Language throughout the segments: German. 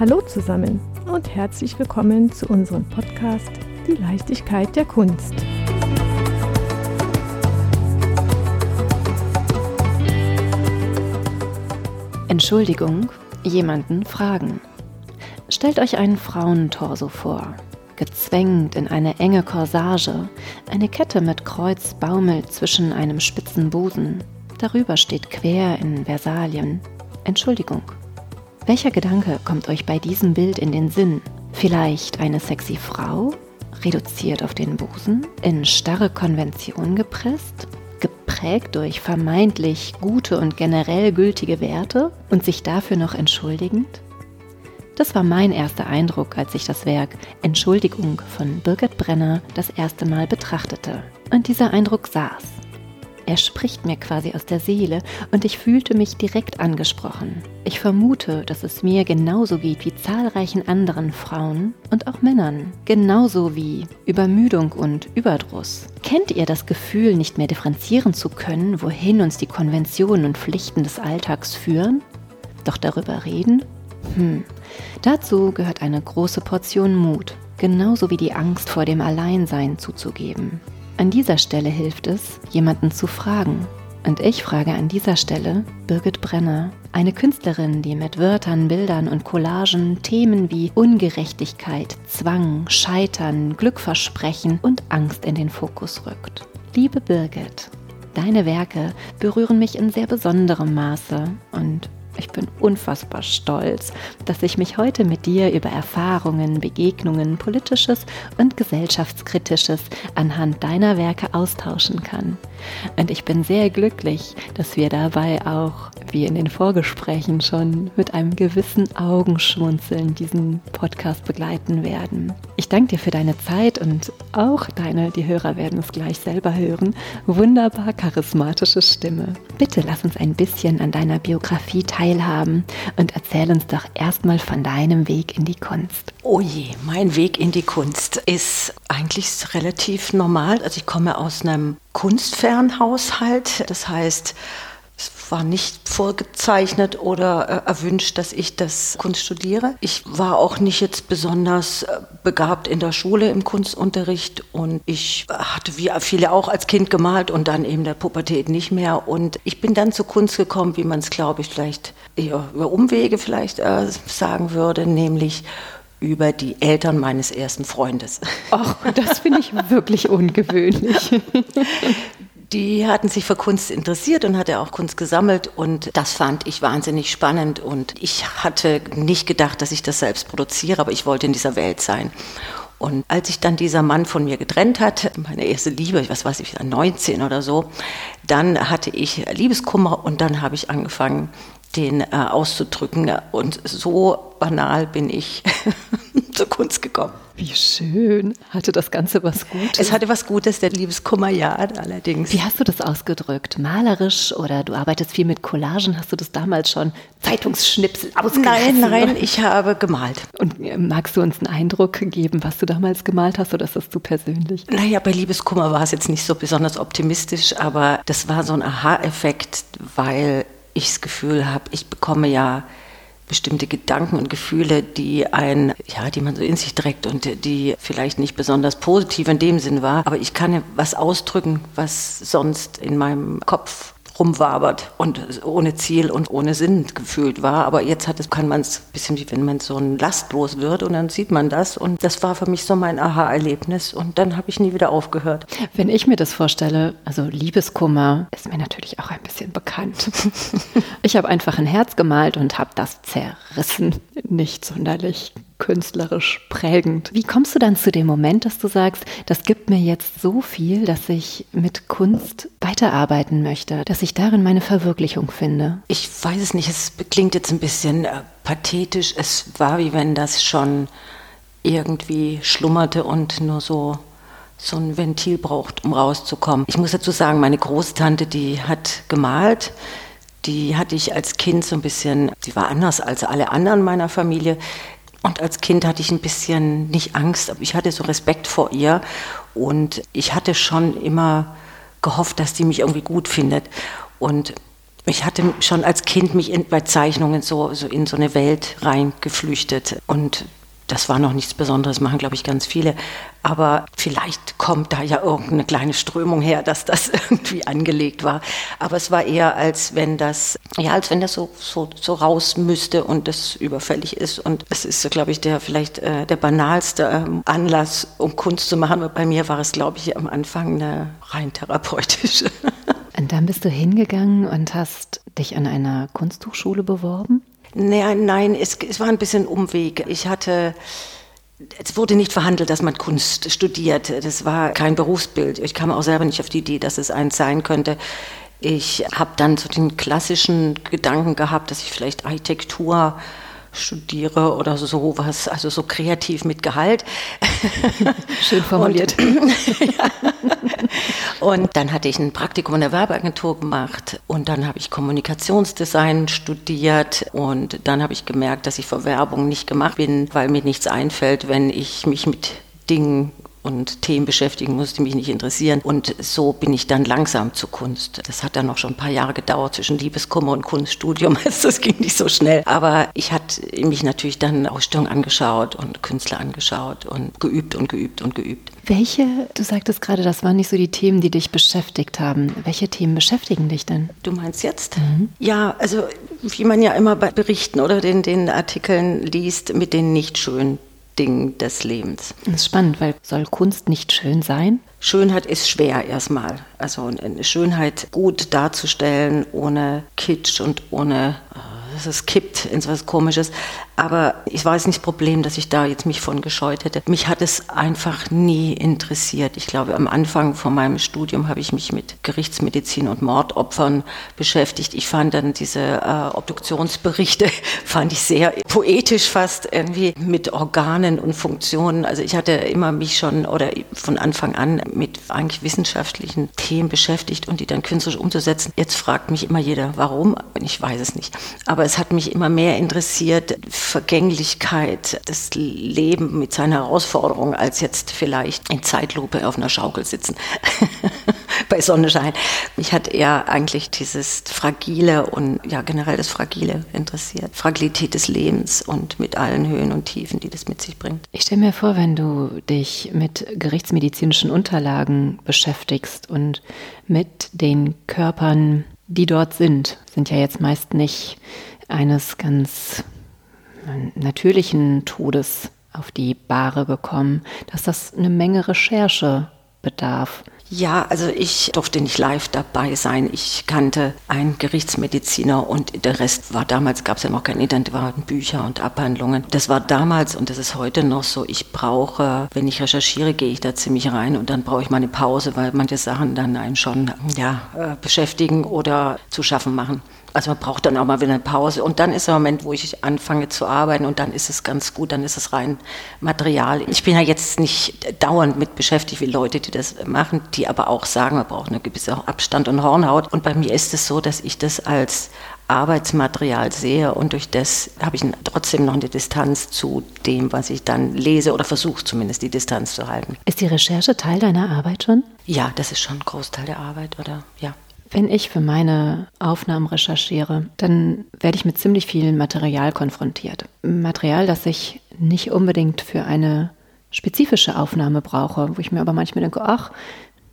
Hallo zusammen und herzlich willkommen zu unserem Podcast Die Leichtigkeit der Kunst. Entschuldigung, jemanden fragen. Stellt euch einen Frauentorso vor, gezwängt in eine enge Corsage, eine Kette mit Kreuz baumelt zwischen einem spitzen Busen, darüber steht quer in Versalien. Entschuldigung. Welcher Gedanke kommt euch bei diesem Bild in den Sinn? Vielleicht eine sexy Frau, reduziert auf den Busen, in starre Konvention gepresst, geprägt durch vermeintlich gute und generell gültige Werte und sich dafür noch entschuldigend? Das war mein erster Eindruck, als ich das Werk Entschuldigung von Birgit Brenner das erste Mal betrachtete. Und dieser Eindruck saß. Er spricht mir quasi aus der Seele und ich fühlte mich direkt angesprochen. Ich vermute, dass es mir genauso geht wie zahlreichen anderen Frauen und auch Männern. Genauso wie Übermüdung und Überdruss. Kennt ihr das Gefühl, nicht mehr differenzieren zu können, wohin uns die Konventionen und Pflichten des Alltags führen? Doch darüber reden hm. Dazu gehört eine große Portion Mut, genauso wie die Angst vor dem Alleinsein zuzugeben. An dieser Stelle hilft es, jemanden zu fragen. Und ich frage an dieser Stelle Birgit Brenner, eine Künstlerin, die mit Wörtern, Bildern und Collagen Themen wie Ungerechtigkeit, Zwang, Scheitern, Glückversprechen und Angst in den Fokus rückt. Liebe Birgit, deine Werke berühren mich in sehr besonderem Maße und ich bin unfassbar stolz, dass ich mich heute mit dir über Erfahrungen, Begegnungen, politisches und gesellschaftskritisches anhand deiner Werke austauschen kann. Und ich bin sehr glücklich, dass wir dabei auch, wie in den Vorgesprächen schon, mit einem gewissen Augenschmunzeln diesen Podcast begleiten werden. Ich danke dir für deine Zeit und auch deine, die Hörer werden es gleich selber hören, wunderbar charismatische Stimme. Bitte lass uns ein bisschen an deiner Biografie teilhaben und erzähl uns doch erstmal von deinem Weg in die Kunst. Oh je, mein Weg in die Kunst ist eigentlich relativ normal. Also ich komme aus einem Kunstfernhaushalt. Das heißt, es war nicht vorgezeichnet oder äh, erwünscht, dass ich das Kunst studiere. Ich war auch nicht jetzt besonders äh, begabt in der Schule im Kunstunterricht und ich hatte wie viele auch als Kind gemalt und dann eben der Pubertät nicht mehr. Und ich bin dann zur Kunst gekommen, wie man es, glaube ich, vielleicht eher über Umwege vielleicht äh, sagen würde, nämlich über die Eltern meines ersten Freundes. Ach, das finde ich wirklich ungewöhnlich. Die hatten sich für Kunst interessiert und hatte auch Kunst gesammelt und das fand ich wahnsinnig spannend und ich hatte nicht gedacht, dass ich das selbst produziere, aber ich wollte in dieser Welt sein. Und als sich dann dieser Mann von mir getrennt hat, meine erste Liebe, was weiß ich, 19 oder so, dann hatte ich Liebeskummer und dann habe ich angefangen, den äh, auszudrücken. Und so banal bin ich zur Kunst gekommen. Wie schön. Hatte das Ganze was Gutes? Es hatte was Gutes, der Liebeskummer, ja, allerdings. Wie hast du das ausgedrückt? Malerisch oder du arbeitest viel mit Collagen? Hast du das damals schon Zeitungsschnipsel ausgerissen? Nein, nein, ich habe gemalt. Und äh, magst du uns einen Eindruck geben, was du damals gemalt hast oder ist das zu persönlich? Naja, bei Liebeskummer war es jetzt nicht so besonders optimistisch, aber das war so ein Aha-Effekt, weil ich das Gefühl habe, ich bekomme ja bestimmte Gedanken und Gefühle, die ein, ja, die man so in sich trägt und die vielleicht nicht besonders positiv in dem Sinn war, aber ich kann was ausdrücken, was sonst in meinem Kopf rumwabert und ohne Ziel und ohne Sinn gefühlt war. Aber jetzt hat es, kann man es ein bisschen wie wenn man so ein lastlos wird und dann sieht man das. Und das war für mich so mein Aha-Erlebnis. Und dann habe ich nie wieder aufgehört. Wenn ich mir das vorstelle, also Liebeskummer ist mir natürlich auch ein bisschen bekannt. ich habe einfach ein Herz gemalt und habe das zerrissen. Nicht sonderlich künstlerisch prägend. Wie kommst du dann zu dem Moment, dass du sagst, das gibt mir jetzt so viel, dass ich mit Kunst weiterarbeiten möchte, dass ich darin meine Verwirklichung finde? Ich weiß es nicht, es klingt jetzt ein bisschen äh, pathetisch. Es war wie wenn das schon irgendwie schlummerte und nur so so ein Ventil braucht, um rauszukommen. Ich muss dazu sagen, meine Großtante, die hat gemalt. Die hatte ich als Kind so ein bisschen, sie war anders als alle anderen meiner Familie. Und als Kind hatte ich ein bisschen, nicht Angst, aber ich hatte so Respekt vor ihr. Und ich hatte schon immer gehofft, dass sie mich irgendwie gut findet. Und ich hatte schon als Kind mich in, bei Zeichnungen so, so in so eine Welt reingeflüchtet und das war noch nichts Besonderes, machen glaube ich ganz viele. Aber vielleicht kommt da ja irgendeine kleine Strömung her, dass das irgendwie angelegt war. Aber es war eher, als wenn das, ja, als wenn das so, so, so raus müsste und das überfällig ist. Und es ist, glaube ich, der vielleicht äh, der banalste ähm, Anlass, um Kunst zu machen. Bei mir war es, glaube ich, am Anfang eine rein therapeutische. Und dann bist du hingegangen und hast dich an einer Kunsthochschule beworben? Nein, nein, es, es war ein bisschen Umweg. Ich hatte es wurde nicht verhandelt, dass man Kunst studiert. Das war kein Berufsbild. Ich kam auch selber nicht auf die Idee, dass es eins sein könnte. Ich habe dann so den klassischen Gedanken gehabt, dass ich vielleicht Architektur studiere oder sowas, also so kreativ mit Gehalt. Schön formuliert. Und, ja. und dann hatte ich ein Praktikum in der Werbeagentur gemacht und dann habe ich Kommunikationsdesign studiert und dann habe ich gemerkt, dass ich vor Werbung nicht gemacht bin, weil mir nichts einfällt, wenn ich mich mit Dingen und Themen beschäftigen muss, die mich nicht interessieren. Und so bin ich dann langsam zur Kunst. Das hat dann noch schon ein paar Jahre gedauert zwischen Liebeskummer und Kunststudium. Also das ging nicht so schnell. Aber ich hatte mich natürlich dann Ausstellungen angeschaut und Künstler angeschaut und geübt und geübt und geübt. Welche, du sagtest gerade, das waren nicht so die Themen, die dich beschäftigt haben. Welche Themen beschäftigen dich denn? Du meinst jetzt? Mhm. Ja, also wie man ja immer bei Berichten oder den, den Artikeln liest, mit den nicht schönen Ding des Lebens. Das ist spannend, weil soll Kunst nicht schön sein? Schönheit ist schwer erstmal. Also eine Schönheit gut darzustellen, ohne Kitsch und ohne dass es kippt in so was Komisches. Aber ich weiß nicht das Problem, dass ich da jetzt mich von gescheut hätte. Mich hat es einfach nie interessiert. Ich glaube, am Anfang von meinem Studium habe ich mich mit Gerichtsmedizin und Mordopfern beschäftigt. Ich fand dann diese äh, Obduktionsberichte, fand ich sehr poetisch fast irgendwie mit Organen und Funktionen. Also ich hatte immer mich schon oder von Anfang an mit eigentlich wissenschaftlichen Themen beschäftigt und die dann künstlerisch umzusetzen. Jetzt fragt mich immer jeder, warum? Ich weiß es nicht. Aber es hat mich immer mehr interessiert, Vergänglichkeit, das Leben mit seinen Herausforderungen, als jetzt vielleicht in Zeitlupe auf einer Schaukel sitzen bei Sonnenschein. Mich hat eher eigentlich dieses Fragile und ja generell das Fragile interessiert. Fragilität des Lebens und mit allen Höhen und Tiefen, die das mit sich bringt. Ich stelle mir vor, wenn du dich mit gerichtsmedizinischen Unterlagen beschäftigst und mit den Körpern, die dort sind, sind ja jetzt meist nicht eines ganz natürlichen Todes auf die Bahre gekommen, dass das eine Menge Recherche bedarf. Ja, also ich durfte nicht live dabei sein. Ich kannte einen Gerichtsmediziner und der Rest war damals, gab es ja noch kein Internet, waren Bücher und Abhandlungen. Das war damals und das ist heute noch so. Ich brauche, wenn ich recherchiere, gehe ich da ziemlich rein und dann brauche ich mal eine Pause, weil manche Sachen dann einen schon ja, äh, beschäftigen oder zu schaffen machen. Also man braucht dann auch mal wieder eine Pause. Und dann ist der Moment, wo ich anfange zu arbeiten und dann ist es ganz gut, dann ist es rein Material. Ich bin ja jetzt nicht dauernd mit beschäftigt wie Leute, die das machen, die aber auch sagen, man braucht eine gewisse Abstand und Hornhaut. Und bei mir ist es so, dass ich das als Arbeitsmaterial sehe und durch das habe ich trotzdem noch eine Distanz zu dem, was ich dann lese oder versuche zumindest die Distanz zu halten. Ist die Recherche Teil deiner Arbeit schon? Ja, das ist schon ein Großteil der Arbeit, oder? Ja. Wenn ich für meine Aufnahmen recherchiere, dann werde ich mit ziemlich viel Material konfrontiert. Material, das ich nicht unbedingt für eine spezifische Aufnahme brauche, wo ich mir aber manchmal denke, ach,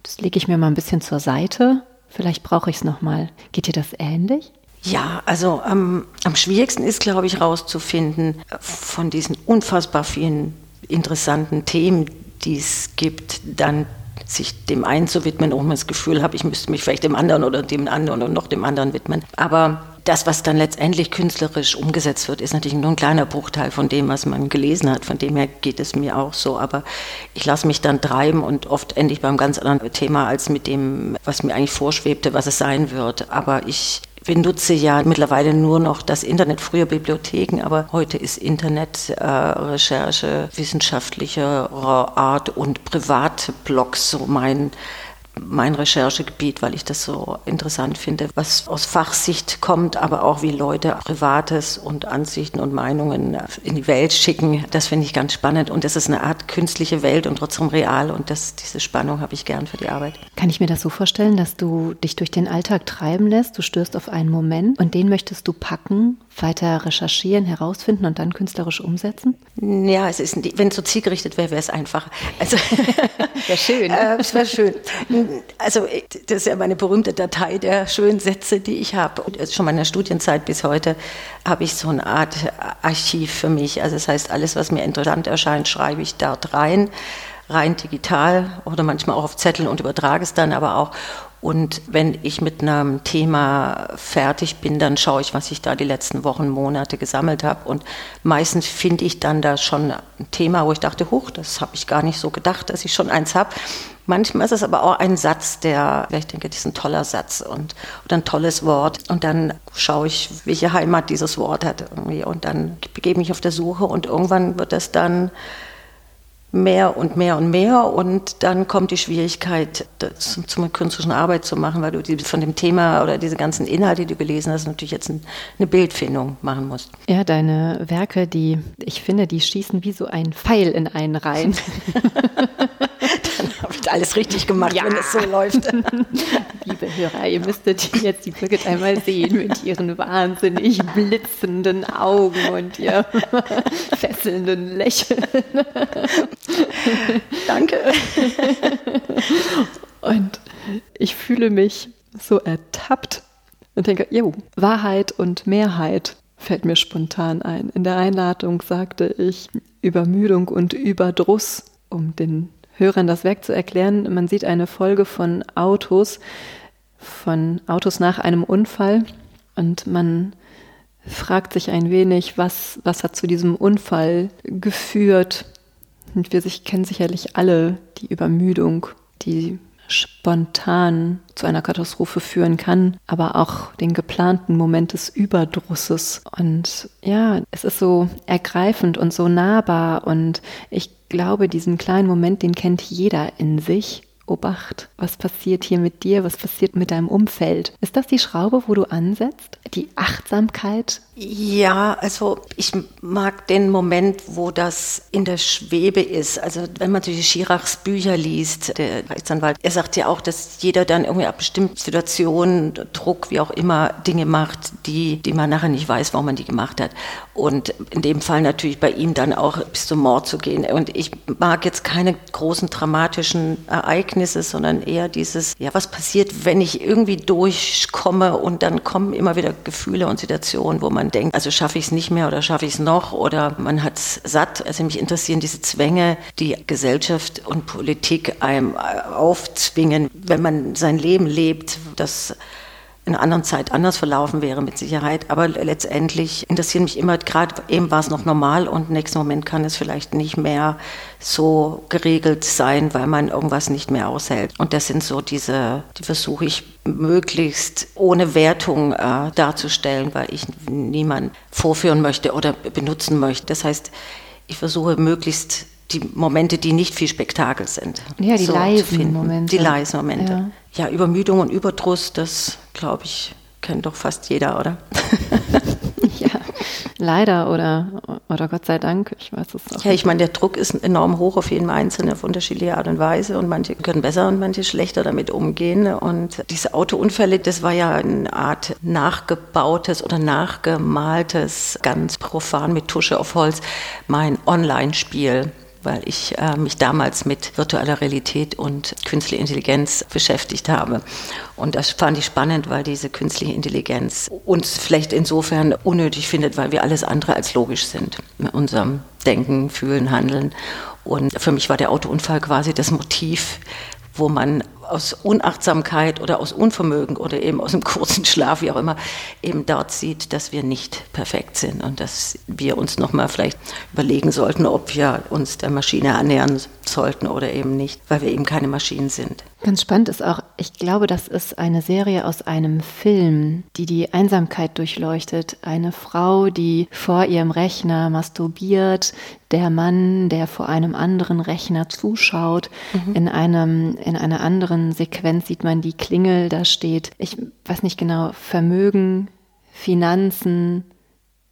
das lege ich mir mal ein bisschen zur Seite, vielleicht brauche ich es nochmal. Geht dir das ähnlich? Ja, also ähm, am schwierigsten ist, glaube ich, herauszufinden von diesen unfassbar vielen interessanten Themen, die es gibt, dann sich dem einen zu widmen, auch man das Gefühl habe, ich müsste mich vielleicht dem anderen oder dem anderen und noch dem anderen widmen. Aber das, was dann letztendlich künstlerisch umgesetzt wird, ist natürlich nur ein kleiner Bruchteil von dem, was man gelesen hat. Von dem her geht es mir auch so. Aber ich lasse mich dann treiben und oft endlich beim ganz anderen Thema als mit dem, was mir eigentlich vorschwebte, was es sein wird. Aber ich benutze ja mittlerweile nur noch das Internet, früher Bibliotheken, aber heute ist Internetrecherche äh, wissenschaftlicher Art und Privatblogs so mein mein Recherchegebiet, weil ich das so interessant finde, was aus Fachsicht kommt, aber auch wie Leute Privates und Ansichten und Meinungen in die Welt schicken. Das finde ich ganz spannend und das ist eine Art künstliche Welt und trotzdem real und das, diese Spannung habe ich gern für die Arbeit. Kann ich mir das so vorstellen, dass du dich durch den Alltag treiben lässt, du stößt auf einen Moment und den möchtest du packen, weiter recherchieren, herausfinden und dann künstlerisch umsetzen? Ja, es ist, wenn es so zielgerichtet wäre, wäre es einfacher. Also, wäre schön. äh, es wäre schön. Also, das ist ja meine berühmte Datei der schönen Sätze, die ich habe. Und schon meiner Studienzeit bis heute habe ich so eine Art Archiv für mich. Also, das heißt, alles, was mir interessant erscheint, schreibe ich dort rein rein digital oder manchmal auch auf Zetteln und übertrage es dann aber auch. Und wenn ich mit einem Thema fertig bin, dann schaue ich, was ich da die letzten Wochen, Monate gesammelt habe. Und meistens finde ich dann da schon ein Thema, wo ich dachte, huch, das habe ich gar nicht so gedacht, dass ich schon eins habe. Manchmal ist es aber auch ein Satz, der, ich denke, das ist ein toller Satz und, oder ein tolles Wort. Und dann schaue ich, welche Heimat dieses Wort hat irgendwie. Und dann begebe ich mich auf der Suche und irgendwann wird das dann mehr und mehr und mehr und dann kommt die Schwierigkeit, das zum künstlerischen Arbeit zu machen, weil du von dem Thema oder diese ganzen Inhalte, die du gelesen hast, natürlich jetzt ein, eine Bildfindung machen musst. Ja, deine Werke, die, ich finde, die schießen wie so ein Pfeil in einen rein. dann habe ich alles richtig gemacht, ja. wenn es so läuft. Liebe Hörer, ihr müsstet jetzt die Birgit einmal sehen mit ihren wahnsinnig blitzenden Augen und ihr fesselnden Lächeln. Danke. Und ich fühle mich so ertappt und denke, jo, Wahrheit und Mehrheit fällt mir spontan ein. In der Einladung sagte ich Übermüdung und Überdruss, um den Hörern das Werk zu erklären. Man sieht eine Folge von Autos, von Autos nach einem Unfall und man fragt sich ein wenig, was, was hat zu diesem Unfall geführt, und wir sich, kennen sicherlich alle die Übermüdung, die spontan zu einer Katastrophe führen kann, aber auch den geplanten Moment des Überdrusses. Und ja, es ist so ergreifend und so nahbar und ich glaube, diesen kleinen Moment, den kennt jeder in sich. Obacht, was passiert hier mit dir, was passiert mit deinem Umfeld. Ist das die Schraube, wo du ansetzt? Die Achtsamkeit ja, also ich mag den Moment, wo das in der Schwebe ist. Also wenn man durch Schirachs Bücher liest, der Rechtsanwalt, er sagt ja auch, dass jeder dann irgendwie ab bestimmten Situationen, Druck, wie auch immer, Dinge macht, die, die man nachher nicht weiß, warum man die gemacht hat. Und in dem Fall natürlich bei ihm dann auch bis zum Mord zu gehen. Und ich mag jetzt keine großen dramatischen Ereignisse, sondern eher dieses, ja, was passiert, wenn ich irgendwie durchkomme und dann kommen immer wieder Gefühle und Situationen, wo man denkt, also schaffe ich es nicht mehr oder schaffe ich es noch oder man hat es satt. Also mich interessieren diese Zwänge, die Gesellschaft und Politik einem aufzwingen, wenn man sein Leben lebt, das in einer anderen Zeit anders verlaufen wäre mit Sicherheit. Aber letztendlich interessieren mich immer, gerade eben war es noch normal und im nächsten Moment kann es vielleicht nicht mehr so geregelt sein, weil man irgendwas nicht mehr aushält. Und das sind so diese, die versuche ich möglichst ohne Wertung äh, darzustellen, weil ich niemanden vorführen möchte oder benutzen möchte. Das heißt, ich versuche möglichst die Momente, die nicht viel Spektakel sind. Ja, die so leisen Momente. Die leisen Momente. Ja ja, Übermüdung und Überdruss, das glaube ich, kennt doch fast jeder, oder? ja, leider oder, oder Gott sei Dank, ich weiß es auch. Ja, ich meine, der Druck ist enorm hoch auf jeden Einzelnen auf unterschiedliche Art und Weise und manche können besser und manche schlechter damit umgehen. Und diese Autounfälle, das war ja eine Art nachgebautes oder nachgemaltes, ganz profan mit Tusche auf Holz, mein Online-Spiel weil ich äh, mich damals mit virtueller Realität und künstlicher Intelligenz beschäftigt habe. Und das fand ich spannend, weil diese künstliche Intelligenz uns vielleicht insofern unnötig findet, weil wir alles andere als logisch sind mit unserem Denken, Fühlen, Handeln. Und für mich war der Autounfall quasi das Motiv, wo man aus Unachtsamkeit oder aus Unvermögen oder eben aus einem kurzen Schlaf, wie auch immer, eben dort sieht, dass wir nicht perfekt sind und dass wir uns nochmal vielleicht überlegen sollten, ob wir uns der Maschine annähern sollten oder eben nicht, weil wir eben keine Maschinen sind. Ganz spannend ist auch, ich glaube, das ist eine Serie aus einem Film, die die Einsamkeit durchleuchtet. Eine Frau, die vor ihrem Rechner masturbiert, der Mann, der vor einem anderen Rechner zuschaut. Mhm. In einem, in einer anderen Sequenz sieht man die Klingel, da steht, ich weiß nicht genau, Vermögen, Finanzen,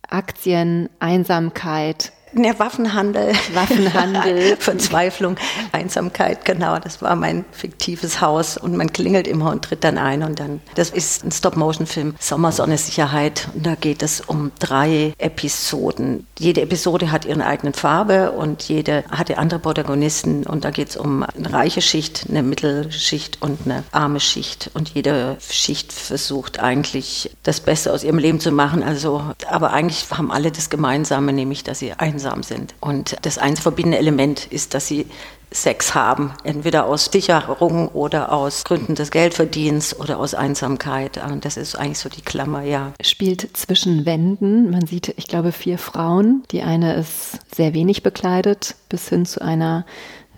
Aktien, Einsamkeit, der Waffenhandel. Waffenhandel. Verzweiflung, Einsamkeit, genau. Das war mein fiktives Haus und man klingelt immer und tritt dann ein und dann. Das ist ein Stop-Motion-Film, Sommersonne Sicherheit. Und da geht es um drei Episoden. Jede Episode hat ihren eigenen Farbe und jede hatte andere Protagonisten. Und da geht es um eine reiche Schicht, eine Mittelschicht und eine arme Schicht. Und jede Schicht versucht eigentlich das Beste aus ihrem Leben zu machen. Also, aber eigentlich haben alle das Gemeinsame, nämlich, dass sie einsam einsam sind. Und das einzige verbindende Element ist, dass sie Sex haben, entweder aus Sicherung oder aus Gründen des Geldverdienens oder aus Einsamkeit. Das ist eigentlich so die Klammer, ja. Spielt zwischen Wänden. Man sieht, ich glaube, vier Frauen. Die eine ist sehr wenig bekleidet, bis hin zu einer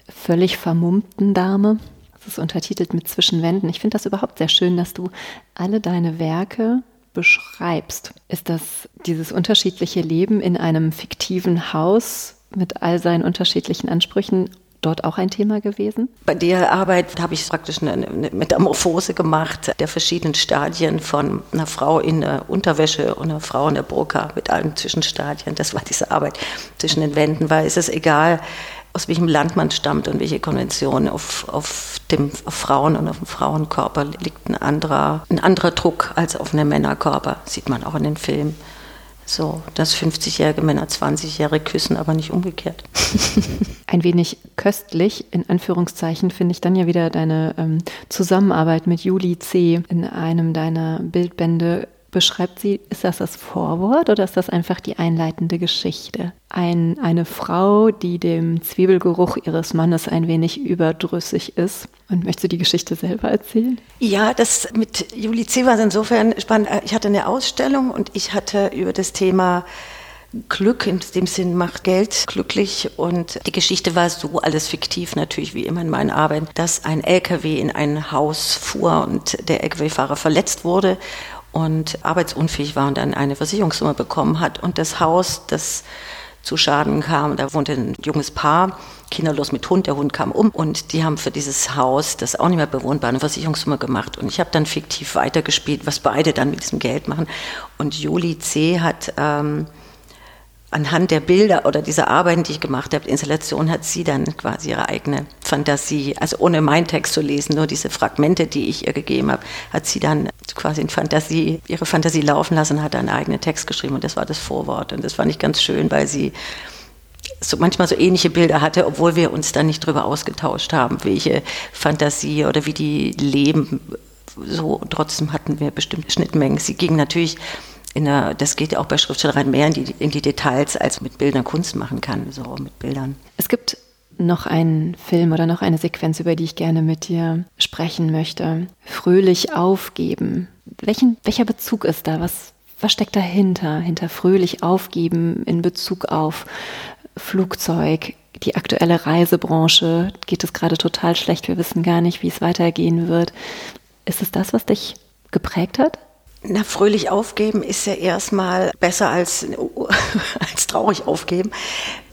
völlig vermummten Dame. Das ist untertitelt mit Zwischenwänden. Ich finde das überhaupt sehr schön, dass du alle deine Werke beschreibst. Ist das dieses unterschiedliche Leben in einem fiktiven Haus mit all seinen unterschiedlichen Ansprüchen dort auch ein Thema gewesen? Bei der Arbeit habe ich praktisch eine, Metamorphose gemacht der verschiedenen Stadien von einer Frau in der Unterwäsche und einer Frau in der Burka mit allen Zwischenstadien. Das war diese Arbeit zwischen den Wänden, weil es ist egal, aus welchem Land man stammt und welche Konvention auf, auf dem auf Frauen und auf dem Frauenkörper liegt ein anderer, ein anderer Druck als auf einem Männerkörper, sieht man auch in den Filmen. So, dass 50-jährige Männer 20-jährige küssen, aber nicht umgekehrt. Ein wenig köstlich, in Anführungszeichen, finde ich dann ja wieder deine ähm, Zusammenarbeit mit Juli C. in einem deiner Bildbände beschreibt sie, ist das das Vorwort oder ist das einfach die einleitende Geschichte? Ein, eine Frau, die dem Zwiebelgeruch ihres Mannes ein wenig überdrüssig ist. Und möchtest du die Geschichte selber erzählen? Ja, das mit Juli C. war insofern spannend. Ich hatte eine Ausstellung und ich hatte über das Thema Glück, in dem Sinn macht Geld glücklich. Und die Geschichte war so alles fiktiv, natürlich wie immer in meinen Arbeiten, dass ein LKW in ein Haus fuhr und der LKW-Fahrer verletzt wurde und arbeitsunfähig war und dann eine Versicherungssumme bekommen hat. Und das Haus, das zu Schaden kam, da wohnte ein junges Paar, kinderlos mit Hund, der Hund kam um und die haben für dieses Haus, das auch nicht mehr bewohnt war, eine Versicherungssumme gemacht. Und ich habe dann fiktiv weitergespielt, was beide dann mit diesem Geld machen. Und Juli C. hat... Ähm, anhand der Bilder oder dieser Arbeiten, die ich gemacht habe, Installation, hat sie dann quasi ihre eigene Fantasie, also ohne meinen Text zu lesen, nur diese Fragmente, die ich ihr gegeben habe, hat sie dann quasi in Fantasie, ihre Fantasie laufen lassen, hat dann einen eigenen Text geschrieben und das war das Vorwort. Und das fand ich ganz schön, weil sie so manchmal so ähnliche Bilder hatte, obwohl wir uns dann nicht darüber ausgetauscht haben, welche Fantasie oder wie die leben. So, trotzdem hatten wir bestimmte Schnittmengen. Sie ging natürlich der, das geht ja auch bei Schriftstellereien mehr in die, in die Details, als mit Bildern Kunst machen kann, so mit Bildern. Es gibt noch einen Film oder noch eine Sequenz, über die ich gerne mit dir sprechen möchte. Fröhlich aufgeben. Welchen, welcher Bezug ist da? Was, was steckt dahinter? Hinter fröhlich aufgeben in Bezug auf Flugzeug, die aktuelle Reisebranche. Geht es gerade total schlecht? Wir wissen gar nicht, wie es weitergehen wird. Ist es das, was dich geprägt hat? Na, fröhlich aufgeben ist ja erstmal besser als, als traurig aufgeben.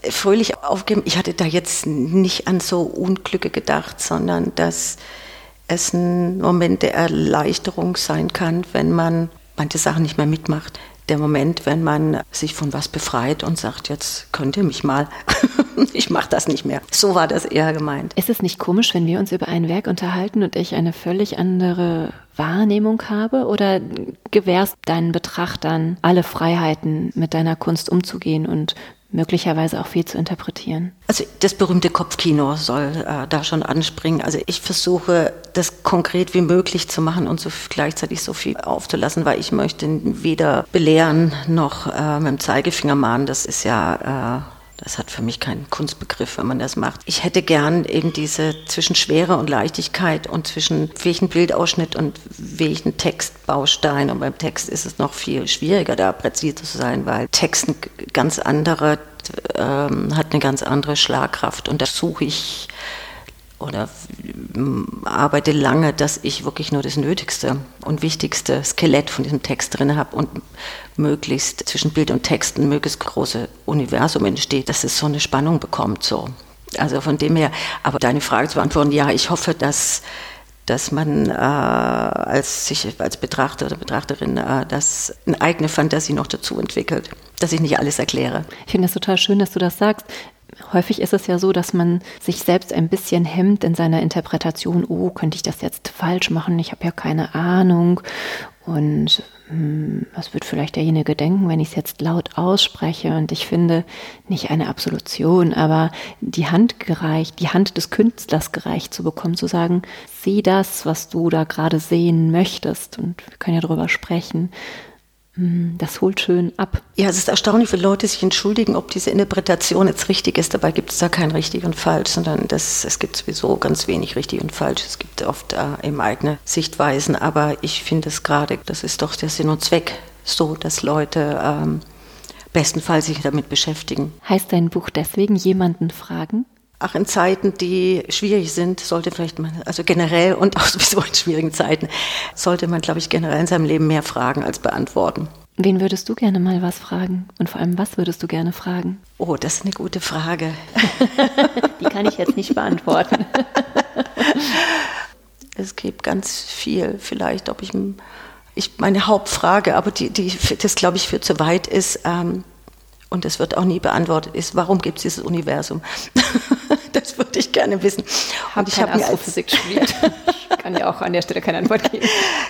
Fröhlich aufgeben, ich hatte da jetzt nicht an so Unglücke gedacht, sondern dass es ein Moment der Erleichterung sein kann, wenn man manche Sachen nicht mehr mitmacht der Moment, wenn man sich von was befreit und sagt, jetzt könnt ihr mich mal, ich mache das nicht mehr. So war das eher gemeint. Ist es nicht komisch, wenn wir uns über ein Werk unterhalten und ich eine völlig andere Wahrnehmung habe? Oder gewährst deinen Betrachtern alle Freiheiten, mit deiner Kunst umzugehen und möglicherweise auch viel zu interpretieren. Also das berühmte Kopfkino soll äh, da schon anspringen. Also ich versuche das konkret wie möglich zu machen und so gleichzeitig so viel aufzulassen, weil ich möchte weder belehren noch äh, mit dem Zeigefinger mahnen. Das ist ja äh, das hat für mich keinen Kunstbegriff, wenn man das macht. Ich hätte gern eben diese zwischen Schwere und Leichtigkeit und zwischen welchen Bildausschnitt und welchen Textbaustein. Und beim Text ist es noch viel schwieriger, da präzise zu sein, weil Text eine ganz andere, ähm, hat eine ganz andere Schlagkraft. Und da suche ich oder arbeite lange, dass ich wirklich nur das Nötigste und Wichtigste Skelett von diesem Text drin habe und möglichst zwischen Bild und Text ein möglichst großes Universum entsteht, dass es so eine Spannung bekommt. So. Also von dem her, aber deine Frage zu beantworten, ja, ich hoffe, dass dass man äh, als sich als Betrachter oder Betrachterin äh, das eine eigene Fantasie noch dazu entwickelt, dass ich nicht alles erkläre. Ich finde es total schön, dass du das sagst. Häufig ist es ja so, dass man sich selbst ein bisschen hemmt in seiner Interpretation. Oh, könnte ich das jetzt falsch machen? Ich habe ja keine Ahnung. Und hm, was wird vielleicht derjenige denken, wenn ich es jetzt laut ausspreche? Und ich finde nicht eine Absolution, aber die Hand gereicht, die Hand des Künstlers gereicht zu bekommen, zu sagen, sieh das, was du da gerade sehen möchtest. Und wir können ja darüber sprechen. Hm, das holt schön ab. Ja, es ist erstaunlich, wie Leute sich entschuldigen, ob diese Interpretation jetzt richtig ist. Dabei gibt es da kein richtig und falsch, sondern das, es gibt sowieso ganz wenig richtig und falsch. Es gibt oft äh, eben eigene Sichtweisen. Aber ich finde es gerade, das ist doch der Sinn und Zweck, so dass Leute ähm, bestenfalls sich damit beschäftigen. Heißt dein Buch deswegen jemanden fragen? Ach, in Zeiten, die schwierig sind, sollte vielleicht man, also generell und auch sowieso in schwierigen Zeiten, sollte man, glaube ich, generell in seinem Leben mehr fragen als beantworten. Wen würdest du gerne mal was fragen? Und vor allem, was würdest du gerne fragen? Oh, das ist eine gute Frage. die kann ich jetzt nicht beantworten. es gibt ganz viel, vielleicht, ob ich, ich meine Hauptfrage, aber die, die das glaube ich für zu weit ist, ähm, und das wird auch nie beantwortet, ist, warum gibt es dieses Universum? Das würde ich gerne wissen. Hab und ich habe mir studiert. ich kann ja auch an der Stelle keine Antwort geben.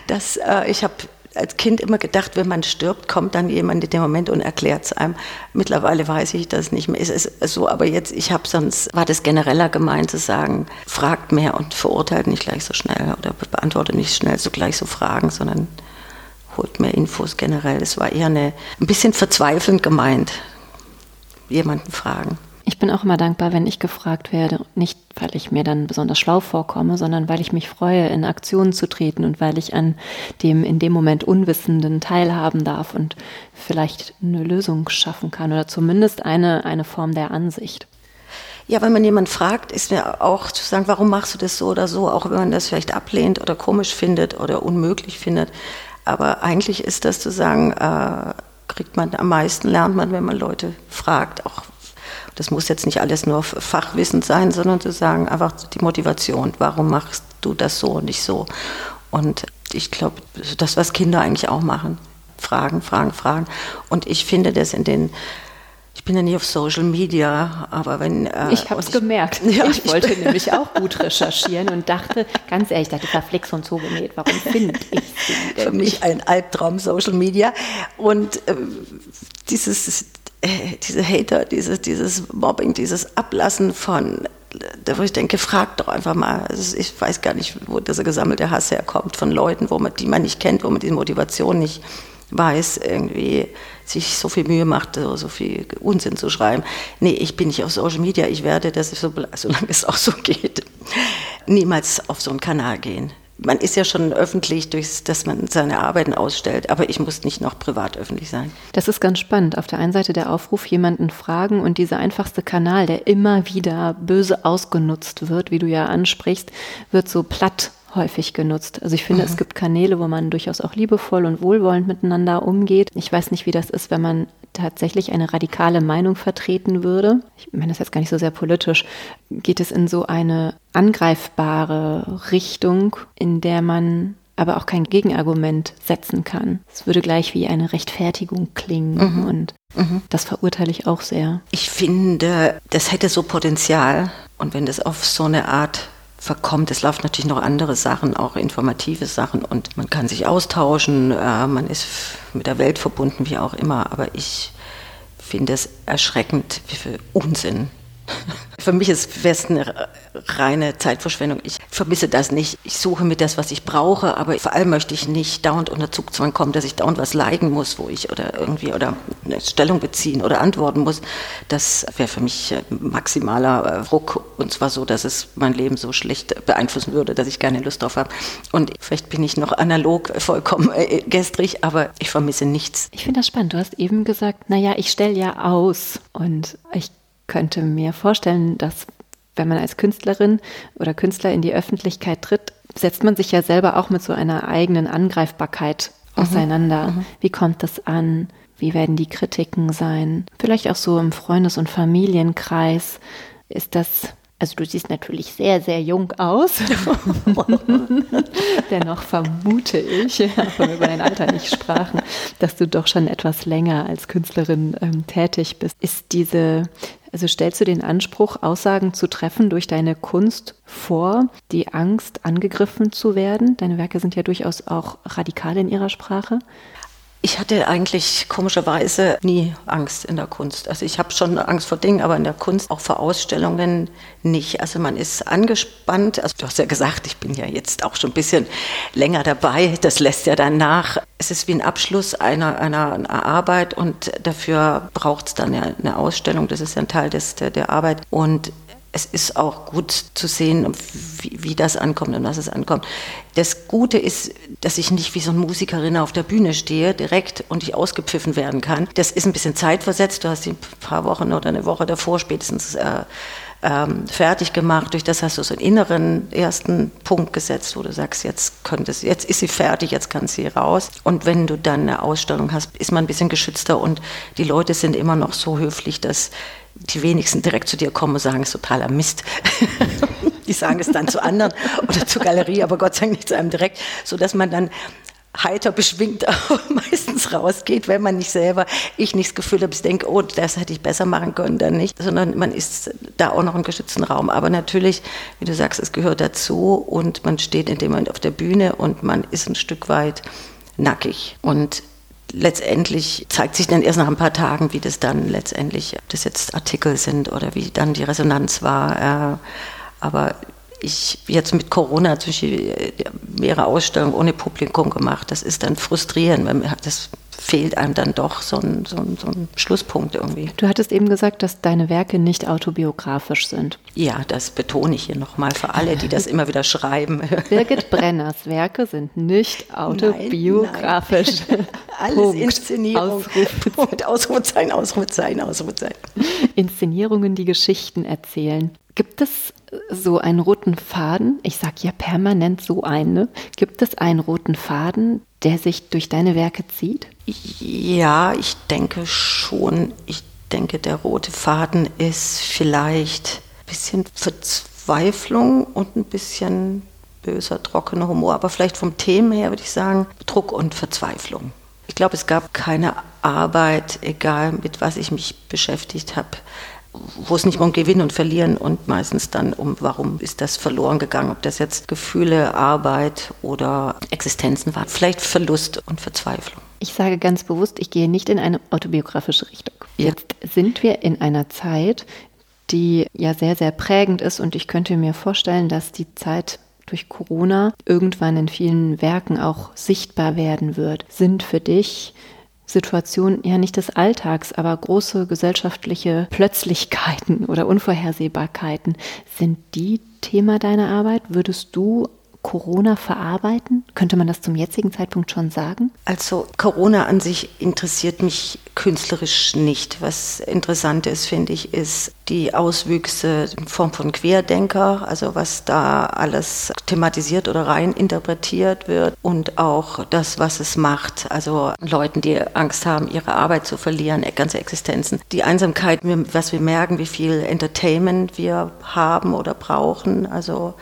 Das, äh, ich habe als Kind immer gedacht, wenn man stirbt, kommt dann jemand in dem Moment und erklärt es einem. Mittlerweile weiß ich das nicht mehr. Es ist so, aber jetzt, ich habe sonst, war das genereller gemeint zu sagen, fragt mehr und verurteilt nicht gleich so schnell oder beantwortet nicht schnell so gleich so Fragen, sondern holt mehr Infos generell. Es war eher eine, ein bisschen verzweifelnd gemeint jemanden fragen. Ich bin auch immer dankbar, wenn ich gefragt werde. Nicht, weil ich mir dann besonders schlau vorkomme, sondern weil ich mich freue, in Aktionen zu treten und weil ich an dem in dem Moment Unwissenden teilhaben darf und vielleicht eine Lösung schaffen kann oder zumindest eine, eine Form der Ansicht. Ja, wenn man jemanden fragt, ist mir auch zu sagen, warum machst du das so oder so, auch wenn man das vielleicht ablehnt oder komisch findet oder unmöglich findet. Aber eigentlich ist das zu sagen, äh, kriegt man am meisten, lernt man, wenn man Leute fragt. Auch das muss jetzt nicht alles nur Fachwissen sein, sondern zu sagen, einfach die Motivation, warum machst du das so und nicht so? Und ich glaube, das, was Kinder eigentlich auch machen. Fragen, Fragen, Fragen. Und ich finde das in den ich bin ja nie auf Social Media, aber wenn. Äh, ich habe es gemerkt. Ja, ich, ich wollte nämlich auch gut recherchieren und dachte, ganz ehrlich, da ist Flex und so genäht. Warum finde ich Für mich ein Albtraum Social Media. Und äh, dieses, äh, diese Hater, dieses, dieses Mobbing, dieses Ablassen von da wo ich denke, frag doch einfach mal. Also ich weiß gar nicht, wo dieser gesammelte Hass herkommt von Leuten, wo man, die man nicht kennt, wo man diese Motivation nicht weiß, irgendwie sich so viel Mühe macht, so viel Unsinn zu schreiben. Nee, ich bin nicht auf Social Media, ich werde, das so, solange es auch so geht, niemals auf so einen Kanal gehen. Man ist ja schon öffentlich, durch, dass man seine Arbeiten ausstellt, aber ich muss nicht noch privat öffentlich sein. Das ist ganz spannend. Auf der einen Seite der Aufruf, jemanden fragen und dieser einfachste Kanal, der immer wieder böse ausgenutzt wird, wie du ja ansprichst, wird so platt häufig genutzt. Also ich finde, mhm. es gibt Kanäle, wo man durchaus auch liebevoll und wohlwollend miteinander umgeht. Ich weiß nicht, wie das ist, wenn man tatsächlich eine radikale Meinung vertreten würde. Ich meine das jetzt gar nicht so sehr politisch. Geht es in so eine angreifbare Richtung, in der man aber auch kein Gegenargument setzen kann. Es würde gleich wie eine Rechtfertigung klingen mhm. und mhm. das verurteile ich auch sehr. Ich finde, das hätte so Potenzial und wenn das auf so eine Art verkommt. Es laufen natürlich noch andere Sachen, auch informative Sachen und man kann sich austauschen, äh, man ist mit der Welt verbunden, wie auch immer. Aber ich finde es erschreckend, wie viel Unsinn Für mich ist es eine reine Zeitverschwendung. Ich vermisse das nicht. Ich suche mir das, was ich brauche, aber vor allem möchte ich nicht dauernd unter Zugzwang kommen, dass ich dauernd was leiden muss, wo ich oder irgendwie oder eine Stellung beziehen oder antworten muss. Das wäre für mich maximaler Druck und zwar so, dass es mein Leben so schlecht beeinflussen würde, dass ich keine Lust drauf habe. Und vielleicht bin ich noch analog vollkommen äh, gestrig, aber ich vermisse nichts. Ich finde das spannend. Du hast eben gesagt, naja, ich stelle ja aus und ich könnte mir vorstellen, dass wenn man als Künstlerin oder Künstler in die Öffentlichkeit tritt, setzt man sich ja selber auch mit so einer eigenen Angreifbarkeit mhm. auseinander. Mhm. Wie kommt das an? Wie werden die Kritiken sein? Vielleicht auch so im Freundes- und Familienkreis. Ist das also du siehst natürlich sehr, sehr jung aus. Dennoch vermute ich, wenn wir über dein Alter nicht sprachen, dass du doch schon etwas länger als Künstlerin ähm, tätig bist. Ist diese, also stellst du den Anspruch, Aussagen zu treffen durch deine Kunst vor, die Angst, angegriffen zu werden? Deine Werke sind ja durchaus auch radikal in ihrer Sprache. Ich hatte eigentlich komischerweise nie Angst in der Kunst. Also ich habe schon Angst vor Dingen, aber in der Kunst auch vor Ausstellungen nicht. Also man ist angespannt. Also du hast ja gesagt, ich bin ja jetzt auch schon ein bisschen länger dabei. Das lässt ja dann nach. Es ist wie ein Abschluss einer, einer, einer Arbeit und dafür braucht es dann ja eine Ausstellung. Das ist ja ein Teil des, der, der Arbeit. Und es ist auch gut zu sehen, wie, wie, das ankommt und was es ankommt. Das Gute ist, dass ich nicht wie so eine Musikerin auf der Bühne stehe, direkt und ich ausgepfiffen werden kann. Das ist ein bisschen zeitversetzt. Du hast die ein paar Wochen oder eine Woche davor spätestens äh, ähm, fertig gemacht. Durch das hast du so einen inneren ersten Punkt gesetzt, wo du sagst, jetzt könnte es, jetzt ist sie fertig, jetzt kann sie raus. Und wenn du dann eine Ausstellung hast, ist man ein bisschen geschützter und die Leute sind immer noch so höflich, dass die wenigsten direkt zu dir kommen und sagen, es ist totaler Mist. die sagen es dann zu anderen oder zur Galerie, aber Gott sei Dank nicht zu einem direkt, sodass man dann heiter beschwingt meistens rausgeht, wenn man nicht selber, ich nicht das Gefühl habe, ich denke, oh, das hätte ich besser machen können, dann nicht, sondern man ist da auch noch im geschützten Raum. Aber natürlich, wie du sagst, es gehört dazu und man steht in dem Moment auf der Bühne und man ist ein Stück weit nackig und letztendlich zeigt sich dann erst nach ein paar Tagen, wie das dann letztendlich, ob das jetzt Artikel sind oder wie dann die Resonanz war. aber ich jetzt mit Corona zum Beispiel mehrere Ausstellungen ohne Publikum gemacht. Das ist dann frustrierend. Das fehlt einem dann doch so ein, so, ein, so ein Schlusspunkt irgendwie. Du hattest eben gesagt, dass deine Werke nicht autobiografisch sind. Ja, das betone ich hier nochmal für alle, die das immer wieder schreiben. Birgit Brenners Werke sind nicht autobiografisch. Nein, nein. Alles Punkt. Inszenierung. Punkt. Ausrufezeichen, Ausrufezeichen, Ausrufezeichen. Inszenierungen, die Geschichten erzählen. Gibt es so einen roten Faden? Ich sage ja permanent so eine. Gibt es einen roten Faden, der sich durch deine Werke zieht? Ja, ich denke schon. Ich denke, der rote Faden ist vielleicht ein bisschen Verzweiflung und ein bisschen böser, trockener Humor. Aber vielleicht vom Thema her würde ich sagen Druck und Verzweiflung. Ich glaube, es gab keine Arbeit, egal mit was ich mich beschäftigt habe, wo es nicht um Gewinnen und Verlieren und meistens dann um, warum ist das verloren gegangen, ob das jetzt Gefühle, Arbeit oder Existenzen waren. Vielleicht Verlust und Verzweiflung. Ich sage ganz bewusst, ich gehe nicht in eine autobiografische Richtung. Ja. Jetzt sind wir in einer Zeit, die ja sehr, sehr prägend ist und ich könnte mir vorstellen, dass die Zeit durch Corona irgendwann in vielen Werken auch sichtbar werden wird. Sind für dich Situationen ja nicht des Alltags, aber große gesellschaftliche Plötzlichkeiten oder Unvorhersehbarkeiten. Sind die Thema deiner Arbeit? Würdest du Corona verarbeiten? Könnte man das zum jetzigen Zeitpunkt schon sagen? Also Corona an sich interessiert mich künstlerisch nicht. Was interessant ist, finde ich, ist die Auswüchse in Form von Querdenker, also was da alles thematisiert oder rein interpretiert wird und auch das, was es macht. Also Leuten, die Angst haben, ihre Arbeit zu verlieren, ganze Existenzen. Die Einsamkeit, was wir merken, wie viel Entertainment wir haben oder brauchen. Also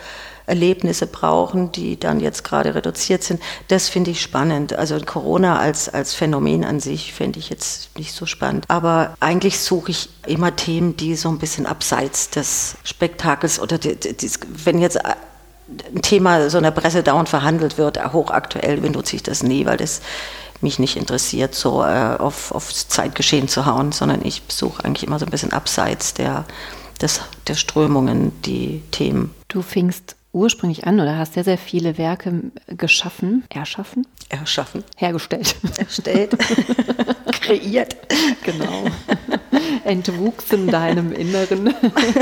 Erlebnisse brauchen, die dann jetzt gerade reduziert sind. Das finde ich spannend. Also Corona als, als Phänomen an sich finde ich jetzt nicht so spannend. Aber eigentlich suche ich immer Themen, die so ein bisschen abseits des Spektakels oder die, die, wenn jetzt ein Thema so in der Presse dauernd verhandelt wird, hochaktuell benutze ich das nie, weil das mich nicht interessiert, so äh, auf, aufs Zeitgeschehen zu hauen, sondern ich suche eigentlich immer so ein bisschen abseits der, des, der Strömungen die Themen. Du fingst ursprünglich an oder hast sehr, sehr viele Werke geschaffen, erschaffen? Erschaffen. Hergestellt. Erstellt. Kreiert. Genau. entwuchs in deinem Inneren.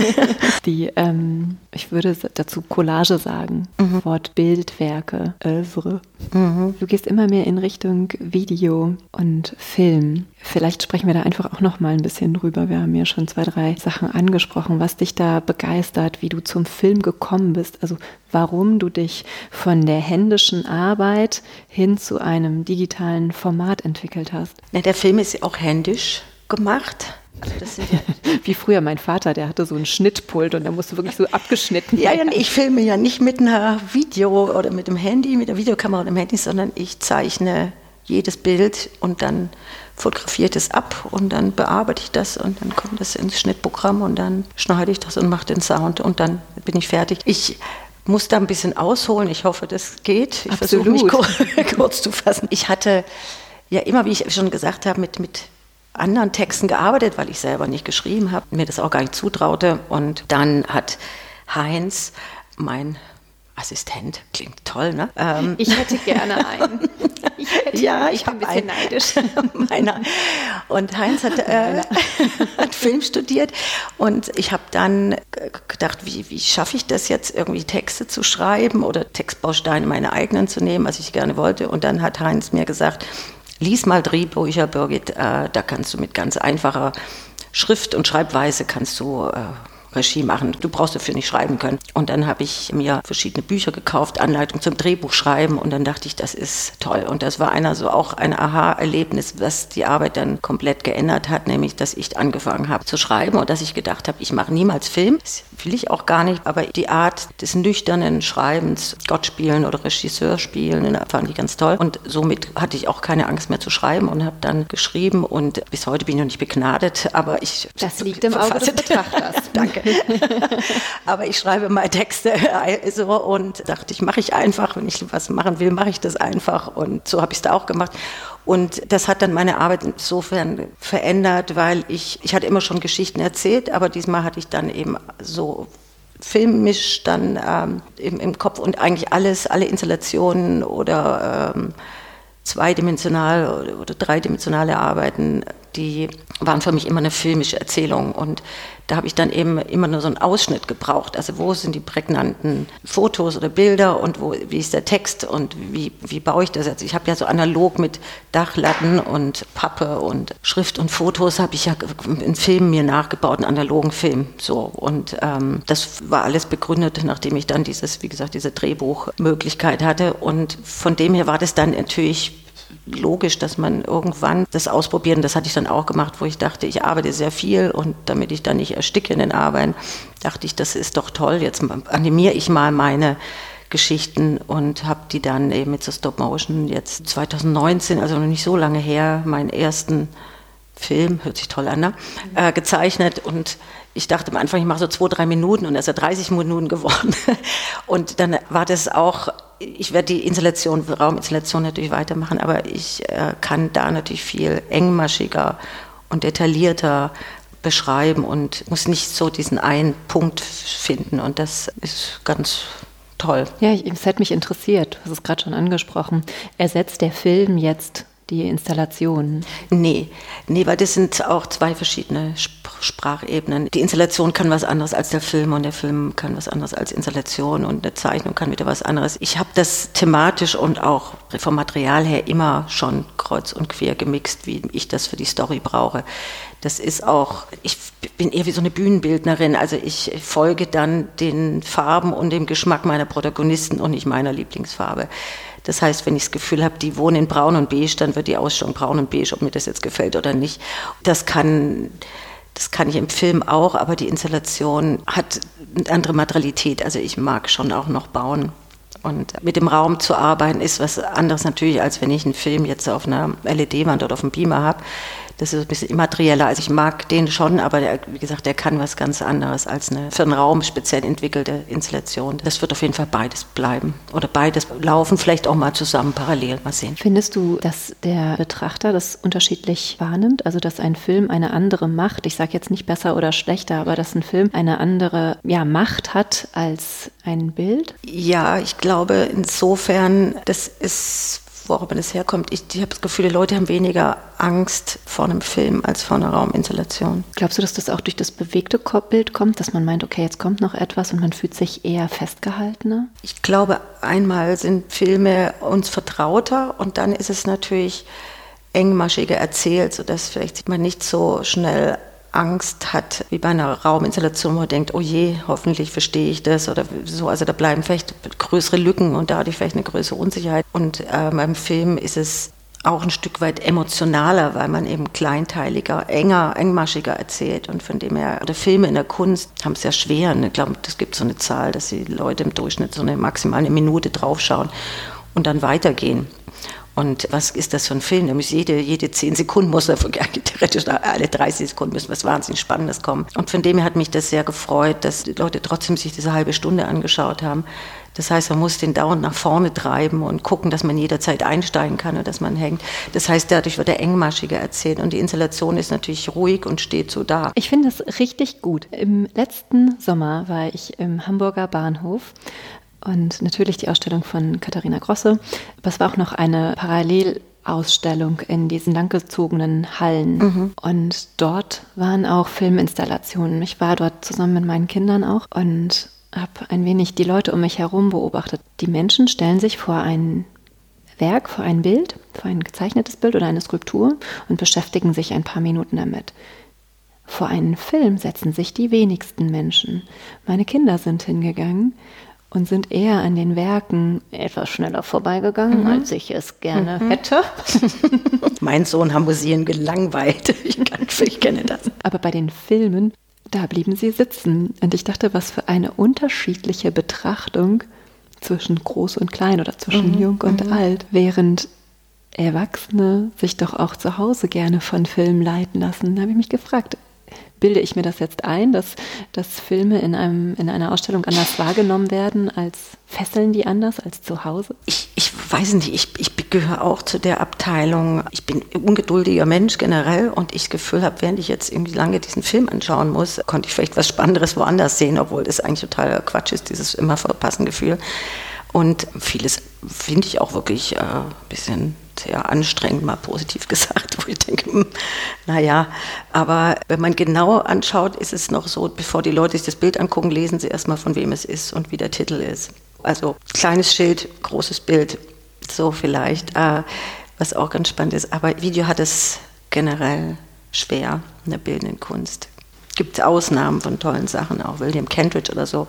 Die, ähm, ich würde dazu Collage sagen, mhm. Wort Bildwerke, Oeuvre. Mhm. Du gehst immer mehr in Richtung Video und Film. Vielleicht sprechen wir da einfach auch noch mal ein bisschen drüber. Wir haben ja schon zwei, drei Sachen angesprochen, was dich da begeistert, wie du zum Film gekommen bist. Also warum du dich von der händischen Arbeit hin zu einem digitalen Format entwickelt hast. Na, der Film ist auch händisch gemacht. Also ja Wie früher mein Vater, der hatte so ein Schnittpult und da musste wirklich so abgeschnitten werden. Ja, ich filme ja nicht mit einer Video oder mit dem Handy, mit der Videokamera oder dem Handy, sondern ich zeichne jedes Bild und dann fotografiere es ab und dann bearbeite ich das und dann kommt das ins Schnittprogramm und dann schneide ich das und mache den Sound und dann bin ich fertig. Ich muss da ein bisschen ausholen. Ich hoffe, das geht. Ich versuche mich kurz, kurz zu fassen. Ich hatte ja immer, wie ich schon gesagt habe, mit, mit anderen Texten gearbeitet, weil ich selber nicht geschrieben habe, mir das auch gar nicht zutraute. Und dann hat Heinz, mein Assistent, klingt toll, ne? Ähm, ich hätte gerne einen. Ich hätte, ja, ich, ich bin ein bisschen neidisch. Meiner. Und Heinz hat, äh, hat Film studiert und ich habe dann gedacht, wie, wie schaffe ich das jetzt, irgendwie Texte zu schreiben oder Textbausteine meine eigenen zu nehmen, was ich gerne wollte. Und dann hat Heinz mir gesagt, lies mal Drehbücher, Birgit, äh, da kannst du mit ganz einfacher Schrift und Schreibweise kannst du äh, Regie machen. Du brauchst dafür nicht schreiben können. Und dann habe ich mir verschiedene Bücher gekauft, Anleitung zum Drehbuchschreiben und dann dachte ich, das ist toll. Und das war einer so auch ein Aha-Erlebnis, was die Arbeit dann komplett geändert hat, nämlich, dass ich angefangen habe zu schreiben und dass ich gedacht habe, ich mache niemals Film. Das will ich auch gar nicht, aber die Art des nüchternen Schreibens, Gott spielen oder Regisseur spielen, fand ich ganz toll. Und somit hatte ich auch keine Angst mehr zu schreiben und habe dann geschrieben und bis heute bin ich noch nicht begnadet, aber ich... Das liegt im Auge des Betrachters. Danke. Aber ich schreibe mal Texte so und dachte ich, mache ich einfach. Wenn ich was machen will, mache ich das einfach. Und so habe ich es da auch gemacht. Und das hat dann meine Arbeit insofern verändert, weil ich, ich hatte immer schon Geschichten erzählt, aber diesmal hatte ich dann eben so filmisch dann ähm, im, im, Kopf und eigentlich alles, alle Installationen oder ähm, zweidimensional oder, oder dreidimensionale Arbeiten, die waren für mich immer eine filmische Erzählung. Und da habe ich dann eben immer nur so einen Ausschnitt gebraucht. Also wo sind die prägnanten Fotos oder Bilder und wo, wie ist der Text und wie, wie baue ich das jetzt? Ich habe ja so analog mit Dachlatten und Pappe und Schrift und Fotos habe ich ja in Filmen mir nachgebaut, einen analogen Film. So und ähm, das war alles begründet, nachdem ich dann dieses, wie gesagt, diese Drehbuchmöglichkeit hatte. Und von dem her war das dann natürlich logisch, dass man irgendwann das ausprobiert. Und das hatte ich dann auch gemacht, wo ich dachte, ich arbeite sehr viel und damit ich dann nicht ersticke in den Arbeiten, dachte ich, das ist doch toll. Jetzt animiere ich mal meine Geschichten und habe die dann eben mit so Stop Motion jetzt 2019, also noch nicht so lange her, meinen ersten Film, hört sich toll an, ne? äh, gezeichnet und ich dachte am Anfang, ich mache so zwei, drei Minuten und er ist ja 30 Minuten geworden. Und dann war das auch, ich werde die Installation, Rauminstallation natürlich weitermachen, aber ich äh, kann da natürlich viel engmaschiger und detaillierter beschreiben und muss nicht so diesen einen Punkt finden. Und das ist ganz toll. Ja, es hat mich interessiert, du hast es gerade schon angesprochen. Ersetzt der Film jetzt die Installation? Nee, nee, weil das sind auch zwei verschiedene Sprachebenen. Die Installation kann was anderes als der Film und der Film kann was anderes als Installation und eine Zeichnung kann wieder was anderes. Ich habe das thematisch und auch vom Material her immer schon kreuz und quer gemixt, wie ich das für die Story brauche. Das ist auch, ich bin eher wie so eine Bühnenbildnerin, also ich folge dann den Farben und dem Geschmack meiner Protagonisten und nicht meiner Lieblingsfarbe. Das heißt, wenn ich das Gefühl habe, die wohnen in Braun und Beige, dann wird die Ausstellung Braun und Beige, ob mir das jetzt gefällt oder nicht. Das kann, das kann ich im Film auch, aber die Installation hat eine andere Materialität. Also ich mag schon auch noch bauen. Und mit dem Raum zu arbeiten ist was anderes natürlich, als wenn ich einen Film jetzt auf einer LED-Wand oder auf einem Beamer habe. Das ist ein bisschen immaterieller. Also ich mag den schon, aber der, wie gesagt, der kann was ganz anderes als eine für den Raum speziell entwickelte Installation. Das wird auf jeden Fall beides bleiben. Oder beides laufen, vielleicht auch mal zusammen parallel. Mal sehen. Findest du, dass der Betrachter das unterschiedlich wahrnimmt? Also dass ein Film eine andere Macht, ich sage jetzt nicht besser oder schlechter, aber dass ein Film eine andere ja, Macht hat als ein Bild? Ja, ich glaube insofern, das ist woran es herkommt. Ich, ich habe das Gefühl, die Leute haben weniger Angst vor einem Film als vor einer Rauminstallation. Glaubst du, dass das auch durch das bewegte Bild kommt, dass man meint, okay, jetzt kommt noch etwas und man fühlt sich eher festgehaltener? Ich glaube, einmal sind Filme uns vertrauter und dann ist es natürlich engmaschiger erzählt, sodass vielleicht man nicht so schnell Angst hat, wie bei einer Rauminstallation, wo man denkt, oh je, hoffentlich verstehe ich das oder so. Also da bleiben vielleicht größere Lücken und dadurch vielleicht eine größere Unsicherheit. Und äh, beim Film ist es auch ein Stück weit emotionaler, weil man eben kleinteiliger, enger, engmaschiger erzählt. Und von dem her, oder Filme in der Kunst haben es ja schwer. Ich glaube, das gibt so eine Zahl, dass die Leute im Durchschnitt so eine maximal eine Minute draufschauen und dann weitergehen. Und was ist das für ein Film? Da muss jede, jede zehn Sekunden muss er theoretisch alle 30 Sekunden müssen was wahnsinnig Spannendes kommen. Und von dem her hat mich das sehr gefreut, dass die Leute trotzdem sich diese halbe Stunde angeschaut haben. Das heißt, man muss den dauernd nach vorne treiben und gucken, dass man jederzeit einsteigen kann und dass man hängt. Das heißt, dadurch wird er engmaschiger erzählt und die Installation ist natürlich ruhig und steht so da. Ich finde das richtig gut. Im letzten Sommer war ich im Hamburger Bahnhof und natürlich die Ausstellung von Katharina Grosse. Aber es war auch noch eine Parallelausstellung in diesen langgezogenen Hallen. Mhm. Und dort waren auch Filminstallationen. Ich war dort zusammen mit meinen Kindern auch und habe ein wenig die Leute um mich herum beobachtet. Die Menschen stellen sich vor ein Werk, vor ein Bild, vor ein gezeichnetes Bild oder eine Skulptur und beschäftigen sich ein paar Minuten damit. Vor einen Film setzen sich die wenigsten Menschen. Meine Kinder sind hingegangen und sind eher an den Werken etwas schneller vorbeigegangen, mhm. als ich es gerne mhm. hätte. mein Sohn hat Museen gelangweilt. Ich, kann, ich kenne das. Aber bei den Filmen, da blieben sie sitzen. Und ich dachte, was für eine unterschiedliche Betrachtung zwischen groß und klein oder zwischen mhm. jung und mhm. alt, während Erwachsene sich doch auch zu Hause gerne von Filmen leiten lassen. Da habe ich mich gefragt, bilde ich mir das jetzt ein, dass, dass Filme in, einem, in einer Ausstellung anders wahrgenommen werden als fesseln die anders als zu Hause? Ich, ich weiß nicht, ich, ich gehöre auch zu der Abteilung. Ich bin ungeduldiger Mensch generell und ich das Gefühl habe, während ich jetzt irgendwie lange diesen Film anschauen muss, konnte ich vielleicht was Spannenderes woanders sehen, obwohl das eigentlich totaler Quatsch ist, dieses immer verpassen Gefühl. Und vieles finde ich auch wirklich äh, ein bisschen sehr anstrengend, mal positiv gesagt, wo ich denke, hm, naja, aber wenn man genau anschaut, ist es noch so, bevor die Leute sich das Bild angucken, lesen sie erstmal, von wem es ist und wie der Titel ist. Also kleines Schild, großes Bild, so vielleicht, äh, was auch ganz spannend ist. Aber Video hat es generell schwer in der bildenden Kunst. Gibt Ausnahmen von tollen Sachen, auch William Kentridge oder so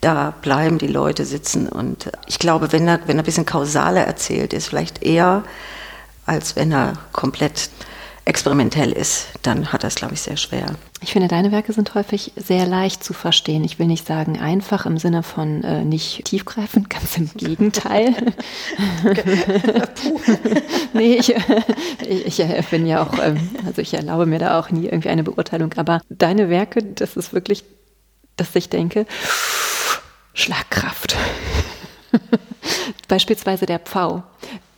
da bleiben die Leute sitzen. Und ich glaube, wenn er, wenn er ein bisschen kausaler erzählt ist, vielleicht eher, als wenn er komplett experimentell ist, dann hat er es, glaube ich, sehr schwer. Ich finde, deine Werke sind häufig sehr leicht zu verstehen. Ich will nicht sagen einfach im Sinne von äh, nicht tiefgreifend, ganz im Gegenteil. nee, ich, ich, ich, bin ja auch, ähm, also ich erlaube mir da auch nie irgendwie eine Beurteilung, aber deine Werke, das ist wirklich, dass ich denke, Schlagkraft. Beispielsweise der Pfau.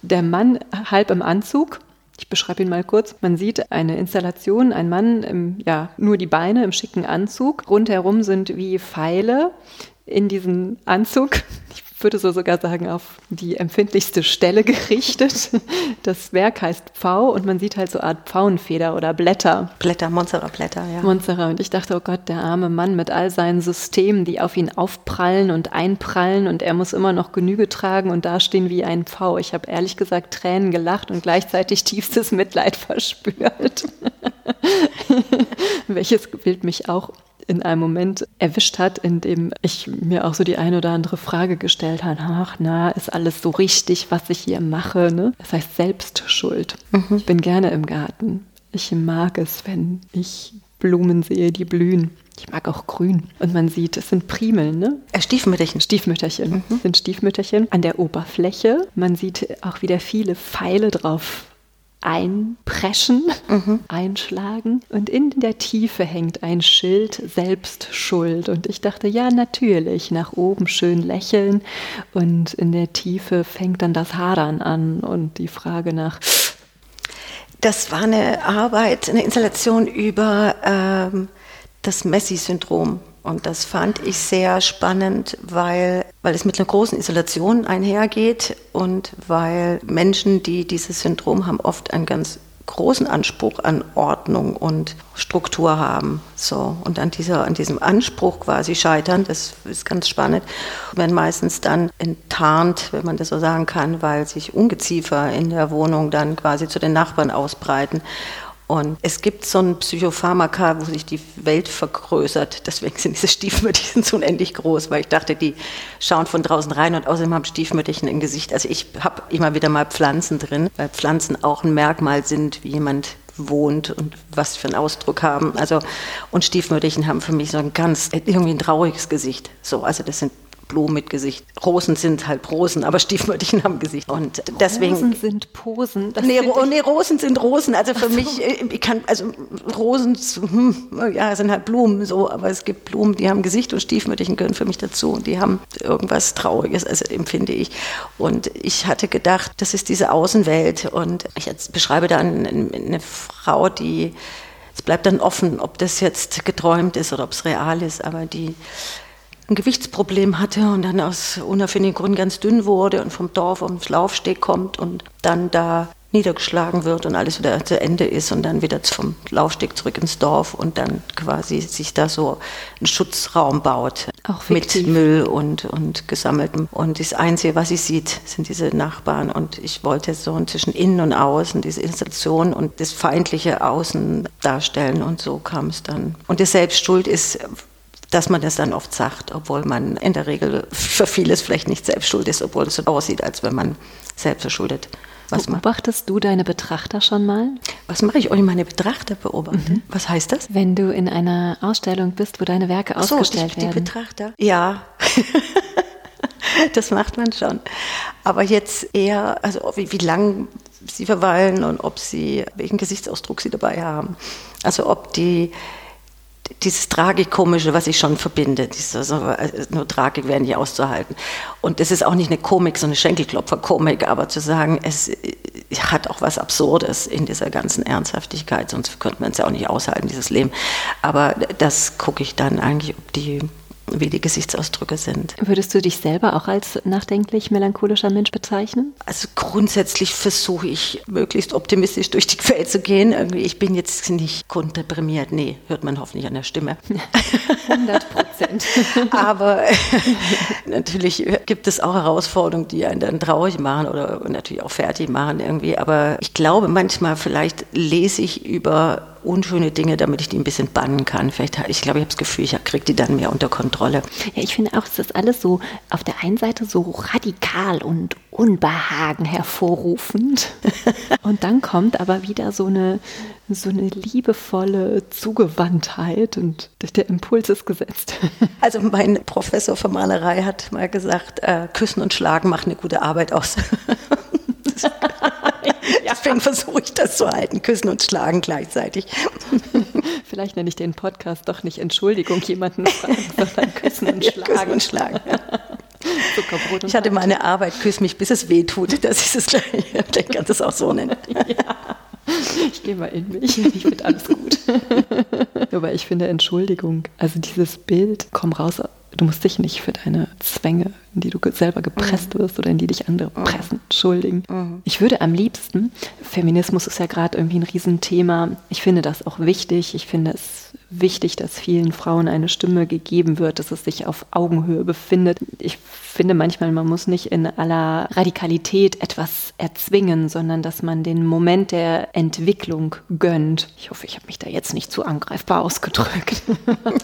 Der Mann halb im Anzug. Ich beschreibe ihn mal kurz. Man sieht eine Installation, ein Mann, im, ja, nur die Beine im schicken Anzug. Rundherum sind wie Pfeile in diesem Anzug. Ich würde so sogar sagen, auf die empfindlichste Stelle gerichtet. Das Werk heißt Pfau und man sieht halt so eine Art Pfauenfeder oder Blätter. Blätter, Monstera-Blätter, ja. Monstera. Und ich dachte, oh Gott, der arme Mann mit all seinen Systemen, die auf ihn aufprallen und einprallen und er muss immer noch Genüge tragen und dastehen wie ein Pfau. Ich habe ehrlich gesagt Tränen gelacht und gleichzeitig tiefstes Mitleid verspürt. Welches Bild mich auch in einem Moment erwischt hat, in dem ich mir auch so die eine oder andere Frage gestellt habe. Ach, na, ist alles so richtig, was ich hier mache? Ne? Das heißt Selbstschuld. Mhm. Ich bin gerne im Garten. Ich mag es, wenn ich Blumen sehe, die blühen. Ich mag auch grün. Und man sieht, es sind Primeln, ne? Äh, Stiefmütterchen. Stiefmütterchen. Mhm. sind Stiefmütterchen. An der Oberfläche. Man sieht auch wieder viele Pfeile drauf einpreschen, mhm. einschlagen. Und in der Tiefe hängt ein Schild Selbstschuld. Und ich dachte, ja, natürlich, nach oben schön lächeln. Und in der Tiefe fängt dann das Hadern an und die Frage nach. Das war eine Arbeit, eine Installation über ähm, das Messi-Syndrom. Und das fand ich sehr spannend, weil, weil es mit einer großen Isolation einhergeht und weil Menschen, die dieses Syndrom haben, oft einen ganz großen Anspruch an Ordnung und Struktur haben. So. Und an, dieser, an diesem Anspruch quasi scheitern, das ist ganz spannend. Wenn meistens dann enttarnt, wenn man das so sagen kann, weil sich Ungeziefer in der Wohnung dann quasi zu den Nachbarn ausbreiten und es gibt so ein Psychopharmaka, wo sich die Welt vergrößert. Deswegen sind diese Stiefmütterchen so unendlich groß, weil ich dachte, die schauen von draußen rein und außerdem haben Stiefmütterchen ein Gesicht. Also ich habe immer wieder mal Pflanzen drin, weil Pflanzen auch ein Merkmal sind, wie jemand wohnt und was für einen Ausdruck haben. Also und Stiefmütterchen haben für mich so ein ganz irgendwie ein trauriges Gesicht. So, also das sind Blumen mit Gesicht. Rosen sind halt Rosen, aber Stiefmütterchen haben Gesicht. Und deswegen. Rosen sind Posen. Nee, Ro nee, Rosen sind Rosen. Also für so. mich, äh, ich kann, also Rosen, hm, ja, sind halt Blumen so, aber es gibt Blumen, die haben Gesicht und Stiefmütterchen gehören für mich dazu und die haben irgendwas Trauriges, also empfinde ich. Und ich hatte gedacht, das ist diese Außenwelt und ich beschreibe dann eine Frau, die es bleibt dann offen, ob das jetzt geträumt ist oder ob es real ist, aber die ein Gewichtsproblem hatte und dann aus unerfindlichen Gründen ganz dünn wurde und vom Dorf ums Laufsteg kommt und dann da niedergeschlagen wird und alles wieder zu Ende ist und dann wieder vom Laufsteg zurück ins Dorf und dann quasi sich da so ein Schutzraum baut. Auch mit Müll und, und gesammeltem. Und das Einzige, was sie sieht, sind diese Nachbarn. Und ich wollte so zwischen innen und außen diese Installation und das feindliche Außen darstellen und so kam es dann. Und die Selbstschuld ist dass man das dann oft sagt, obwohl man in der Regel für vieles vielleicht nicht selbst schuld ist, obwohl es so aussieht, als wenn man selbst verschuldet. Was Beobachtest du deine Betrachter schon mal? Was mache ich, euch meine Betrachter beobachten? Mhm. Was heißt das? Wenn du in einer Ausstellung bist, wo deine Werke Ach so, ausgestellt die, werden. Die Betrachter? Ja. das macht man schon. Aber jetzt eher, also wie, wie lang sie verweilen und ob sie, welchen Gesichtsausdruck sie dabei haben. Also ob die dieses Tragikomische, was ich schon verbinde. Dieses, also, nur Tragik wäre nicht auszuhalten. Und das ist auch nicht eine Komik, so eine Schenkelklopfer-Komik, aber zu sagen, es hat auch was Absurdes in dieser ganzen Ernsthaftigkeit, sonst könnte man es ja auch nicht aushalten, dieses Leben. Aber das gucke ich dann eigentlich, ob die wie die Gesichtsausdrücke sind. Würdest du dich selber auch als nachdenklich melancholischer Mensch bezeichnen? Also grundsätzlich versuche ich möglichst optimistisch durch die Welt zu gehen. Irgendwie, ich bin jetzt nicht grunddeprimiert. Nee, hört man hoffentlich an der Stimme. 100 Prozent. Aber natürlich gibt es auch Herausforderungen, die einen dann traurig machen oder natürlich auch fertig machen irgendwie. Aber ich glaube manchmal, vielleicht lese ich über unschöne Dinge, damit ich die ein bisschen bannen kann. Vielleicht, ich glaube, ich habe das Gefühl, ich kriege die dann mehr unter Kontrolle. Ja, ich finde auch, es ist alles so auf der einen Seite so radikal und Unbehagen hervorrufend. und dann kommt aber wieder so eine, so eine liebevolle Zugewandtheit und der Impuls ist gesetzt. Also mein Professor für Malerei hat mal gesagt, äh, Küssen und Schlagen macht eine gute Arbeit aus. Deswegen versuche ich das zu halten, küssen und schlagen gleichzeitig. Vielleicht nenne ich den Podcast doch nicht Entschuldigung, jemanden fragen, sondern küssen und schlagen. Ja, küssen und schlagen. Und ich hatte meine Arbeit, küss mich, bis es weh tut. Das ist es gleich. Vielleicht kannst du es auch so nennen. Ja. Ich gehe mal in mich. Ich finde alles gut. Aber ich finde Entschuldigung, also dieses Bild, komm raus du musst dich nicht für deine Zwänge, in die du selber gepresst mhm. wirst oder in die dich andere mhm. pressen, entschuldigen. Mhm. Ich würde am liebsten, Feminismus ist ja gerade irgendwie ein Riesenthema, ich finde das auch wichtig, ich finde es wichtig, dass vielen Frauen eine Stimme gegeben wird, dass es sich auf Augenhöhe befindet. Ich finde manchmal, man muss nicht in aller Radikalität etwas erzwingen, sondern dass man den Moment der Entwicklung gönnt. Ich hoffe, ich habe mich da jetzt nicht zu angreifbar ausgedrückt.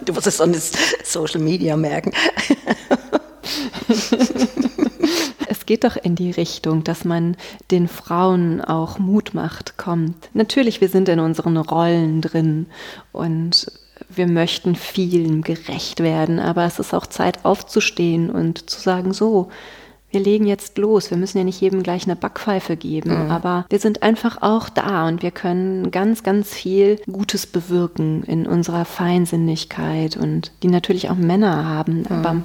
Du musst es sonst Social Media merken. es geht doch in die Richtung, dass man den Frauen auch Mut macht, kommt. Natürlich, wir sind in unseren Rollen drin und wir möchten vielen gerecht werden, aber es ist auch Zeit aufzustehen und zu sagen, so, wir legen jetzt los. Wir müssen ja nicht jedem gleich eine Backpfeife geben, mhm. aber wir sind einfach auch da und wir können ganz, ganz viel Gutes bewirken in unserer Feinsinnigkeit und die natürlich auch Männer haben. Mhm. Aber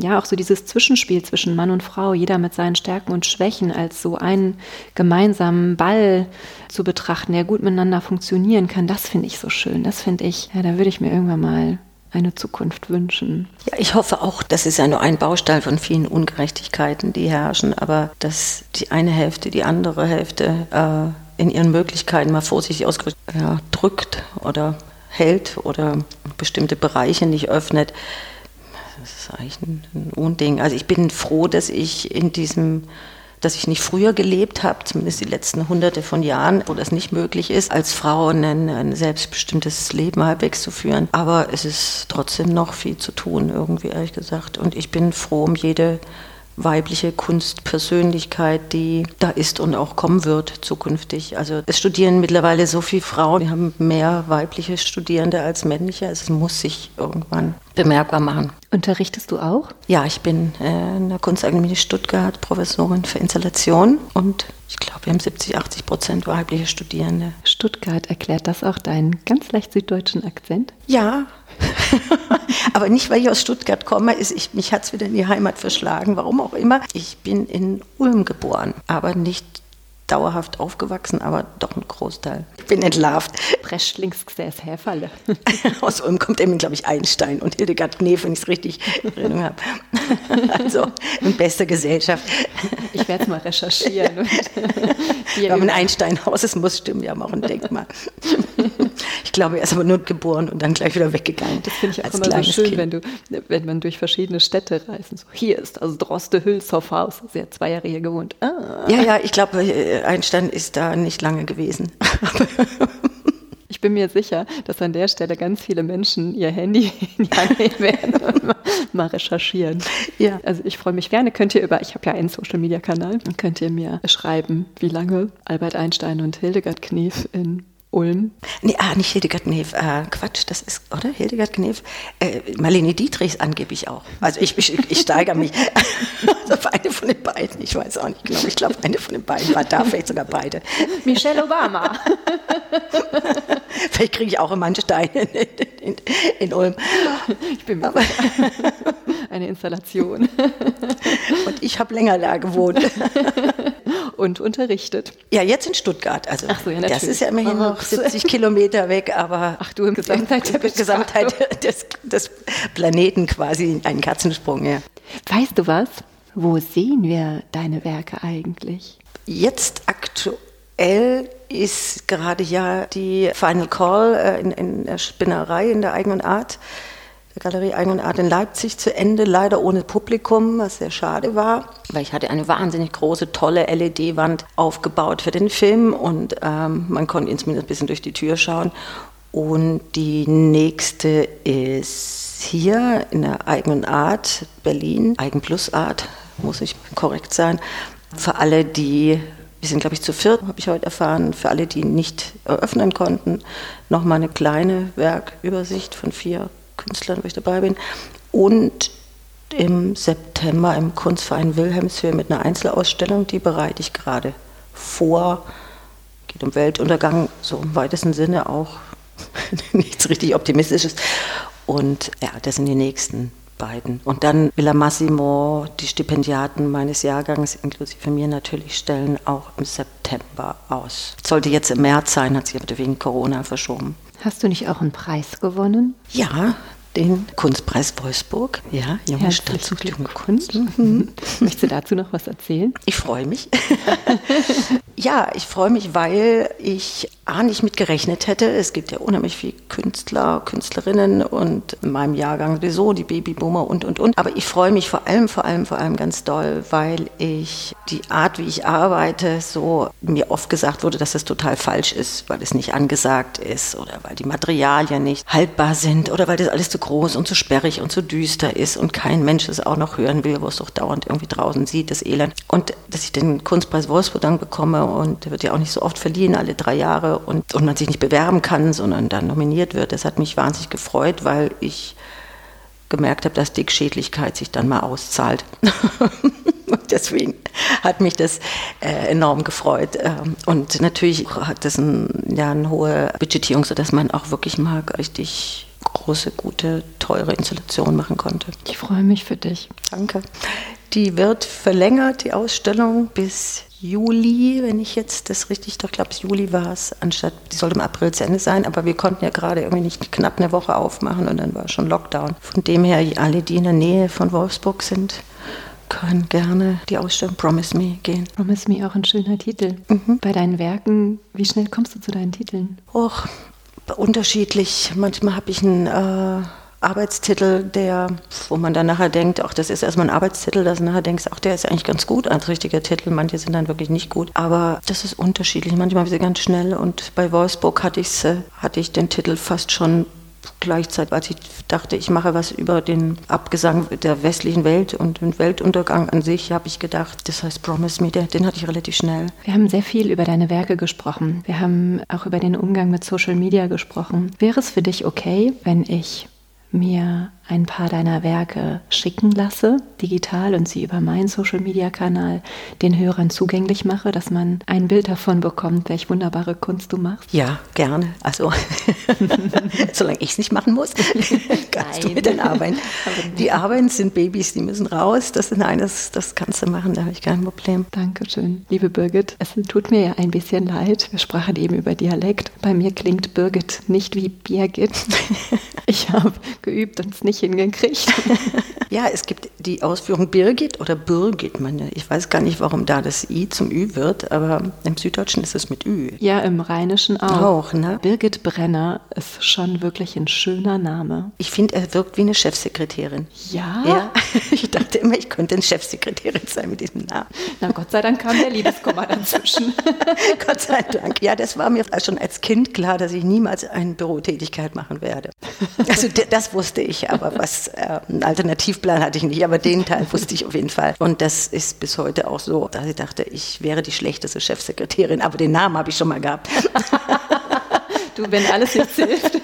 ja, auch so dieses Zwischenspiel zwischen Mann und Frau, jeder mit seinen Stärken und Schwächen als so einen gemeinsamen Ball zu betrachten, der gut miteinander funktionieren kann, das finde ich so schön. Das finde ich, ja, da würde ich mir irgendwann mal eine Zukunft wünschen. Ja, ich hoffe auch, das ist ja nur ein Baustein von vielen Ungerechtigkeiten, die herrschen, aber dass die eine Hälfte die andere Hälfte äh, in ihren Möglichkeiten mal vorsichtig ausgedrückt ja, drückt oder hält oder bestimmte Bereiche nicht öffnet. Das ist eigentlich ein, ein Unding. Also ich bin froh, dass ich in diesem dass ich nicht früher gelebt habe, zumindest die letzten hunderte von Jahren, wo das nicht möglich ist, als Frau ein, ein selbstbestimmtes Leben halbwegs zu führen. Aber es ist trotzdem noch viel zu tun, irgendwie ehrlich gesagt. Und ich bin froh um jede weibliche Kunstpersönlichkeit, die da ist und auch kommen wird zukünftig. Also es studieren mittlerweile so viele Frauen, wir haben mehr weibliche Studierende als männliche. Also es muss sich irgendwann bemerkbar machen. Unterrichtest du auch? Ja, ich bin äh, in der Kunstakademie Stuttgart Professorin für Installation und ich glaube, wir haben 70, 80 Prozent weibliche Studierende. Stuttgart erklärt das auch deinen ganz leicht süddeutschen Akzent? Ja, aber nicht, weil ich aus Stuttgart komme, ist ich, mich hat es wieder in die Heimat verschlagen, warum auch immer. Ich bin in Ulm geboren, aber nicht dauerhaft aufgewachsen, aber doch ein Großteil. Ich bin entlarvt. Breschlingsgsäß Häferle. Aus Ulm kommt eben, glaube ich, Einstein und Hildegard Knef, wenn ich es richtig in Erinnerung habe. Also in bester Gesellschaft. Ich werde es mal recherchieren. Wir haben ein Einsteinhaus, es muss stimmen, wir haben auch ein Denkmal. Ich glaube, er ist aber nur geboren und dann gleich wieder weggegangen. Das finde ich auch immer so schön, kind. wenn, du, wenn man durch verschiedene Städte reist. So, hier ist also Droste Hülshoff Haus. Sie hat zwei Jahre hier gewohnt. Ah. Ja, ja, ich glaube, äh, Einstein ist da nicht lange gewesen. Ich bin mir sicher, dass an der Stelle ganz viele Menschen ihr Handy in die Hand nehmen werden und mal, recherchieren. Ja. Also ich freue mich gerne. Könnt ihr über, ich habe ja einen Social Media Kanal, könnt ihr mir schreiben, wie lange Albert Einstein und Hildegard Knef in Ulm? Nee, ah, nicht Hildegard Knef, äh, Quatsch, das ist, oder? Hildegard Knef? Äh, Marlene Dietrichs angeblich auch. Also ich, ich, ich steigere mich. also eine von den beiden, ich weiß auch nicht genau. Ich glaube, eine von den beiden war da, vielleicht sogar beide. Michelle Obama. vielleicht kriege ich auch immer einen Stein in, in, in, Ulm. Ich bin Aber Eine Installation. Und ich habe länger da gewohnt. Und unterrichtet. Ja, jetzt in Stuttgart. Also Ach so, ja, natürlich. das ist ja immerhin noch 70 Kilometer weg, aber Ach du, im Gesamtheit, der Gesamtheit des, des Planeten quasi ein Katzensprung, ja. Weißt du was? Wo sehen wir deine Werke eigentlich? Jetzt aktuell ist gerade ja die Final Call äh, in, in der Spinnerei in der eigenen Art der Galerie Eigen Art in Leipzig zu Ende, leider ohne Publikum, was sehr schade war, weil ich hatte eine wahnsinnig große, tolle LED-Wand aufgebaut für den Film und ähm, man konnte zumindest ein bisschen durch die Tür schauen. Und die nächste ist hier in der eigenen Art, Berlin, Eigen Plus Art, muss ich korrekt sein. Für alle, die, wir sind glaube ich zu viert, habe ich heute erfahren, für alle, die nicht eröffnen konnten, nochmal eine kleine Werkübersicht von vier Künstlern, wo ich dabei bin. Und im September im Kunstverein Wilhelmshöhe mit einer Einzelausstellung, die bereite ich gerade vor. Geht um Weltuntergang, so im weitesten Sinne auch nichts richtig Optimistisches. Und ja, das sind die nächsten beiden. Und dann Villa Massimo, die Stipendiaten meines Jahrgangs, inklusive mir natürlich, stellen auch im September aus. Sollte jetzt im März sein, hat sich aber wegen Corona verschoben. Hast du nicht auch einen Preis gewonnen? Ja, den Kunstpreis Wolfsburg. Ja, junge Stadt junge Kunst. Mhm. Möchtest du dazu noch was erzählen? Ich freue mich. ja, ich freue mich, weil ich A nicht mit gerechnet hätte. Es gibt ja unheimlich viele Künstler, Künstlerinnen und in meinem Jahrgang sowieso die Babyboomer und und und. Aber ich freue mich vor allem, vor allem, vor allem ganz doll, weil ich die Art, wie ich arbeite, so mir oft gesagt wurde, dass das total falsch ist, weil es nicht angesagt ist oder weil die Materialien nicht haltbar sind oder weil das alles zu groß und zu sperrig und zu düster ist und kein Mensch es auch noch hören will, wo es doch dauernd irgendwie draußen sieht, das Elend. Und dass ich den Kunstpreis Wolfsburg dann bekomme und der wird ja auch nicht so oft verliehen, alle drei Jahre und, und man sich nicht bewerben kann, sondern dann nominiert wird, das hat mich wahnsinnig gefreut, weil ich gemerkt habe, dass Dickschädlichkeit sich dann mal auszahlt. Deswegen hat mich das äh, enorm gefreut. Ähm, und natürlich hat das ein, ja, eine hohe Budgetierung, sodass man auch wirklich mal richtig große, gute, teure Installationen machen konnte. Ich freue mich für dich. Danke. Die wird verlängert, die Ausstellung, bis Juli, wenn ich jetzt das richtig, doch glaube Juli war es, anstatt, die sollte im April zu Ende sein, aber wir konnten ja gerade irgendwie nicht knapp eine Woche aufmachen und dann war schon Lockdown. Von dem her, alle, die in der Nähe von Wolfsburg sind, können gerne die Ausstellung Promise Me gehen. Promise Me auch ein schöner Titel. Mhm. Bei deinen Werken, wie schnell kommst du zu deinen Titeln? Och, unterschiedlich. Manchmal habe ich einen äh, Arbeitstitel, der, wo man dann nachher denkt, ach, das ist erstmal ein Arbeitstitel, dass du nachher denkst, ach, der ist eigentlich ganz gut als richtiger Titel. Manche sind dann wirklich nicht gut. Aber das ist unterschiedlich. Manchmal sind sie ganz schnell und bei Wolfsburg hatte, äh, hatte ich den Titel fast schon gleichzeitig, als ich dachte, ich mache was über den Abgesang der westlichen Welt und den Weltuntergang an sich, habe ich gedacht, das heißt Promise Me, den, den hatte ich relativ schnell. Wir haben sehr viel über deine Werke gesprochen. Wir haben auch über den Umgang mit Social Media gesprochen. Wäre es für dich okay, wenn ich mir ein paar deiner Werke schicken lasse, digital und sie über meinen Social-Media-Kanal den Hörern zugänglich mache, dass man ein Bild davon bekommt, welch wunderbare Kunst du machst? Ja, gerne. Also, solange ich es nicht machen muss, kannst Nein. du mit den Arbeiten. Die Arbeiten sind Babys, die müssen raus. Das ist eines, das kannst du machen, da habe ich kein Problem. Dankeschön. Liebe Birgit, es tut mir ja ein bisschen leid. Wir sprachen eben über Dialekt. Bei mir klingt Birgit nicht wie Birgit. Ich habe geübt und es nicht hingekriegt. ja, es gibt die Ausführung Birgit oder Birgit. Ich weiß gar nicht, warum da das I zum Ü wird, aber im Süddeutschen ist es mit Ü. Ja, im Rheinischen auch. Auch, ne? Birgit Brenner ist schon wirklich ein schöner Name. Ich finde, er wirkt wie eine Chefsekretärin. Ja? Ja. Ich dachte immer, ich könnte eine Chefsekretärin sein mit diesem Namen. Na Gott sei Dank kam der Liebeskummer dazwischen. Gott sei Dank. Ja, das war mir schon als Kind klar, dass ich niemals eine Bürotätigkeit machen werde. Also das wusste ich, aber was äh, einen Alternativplan hatte ich nicht, aber den Teil wusste ich auf jeden Fall. Und das ist bis heute auch so, dass ich dachte, ich wäre die schlechteste Chefsekretärin, aber den Namen habe ich schon mal gehabt. du, wenn alles nichts hilft.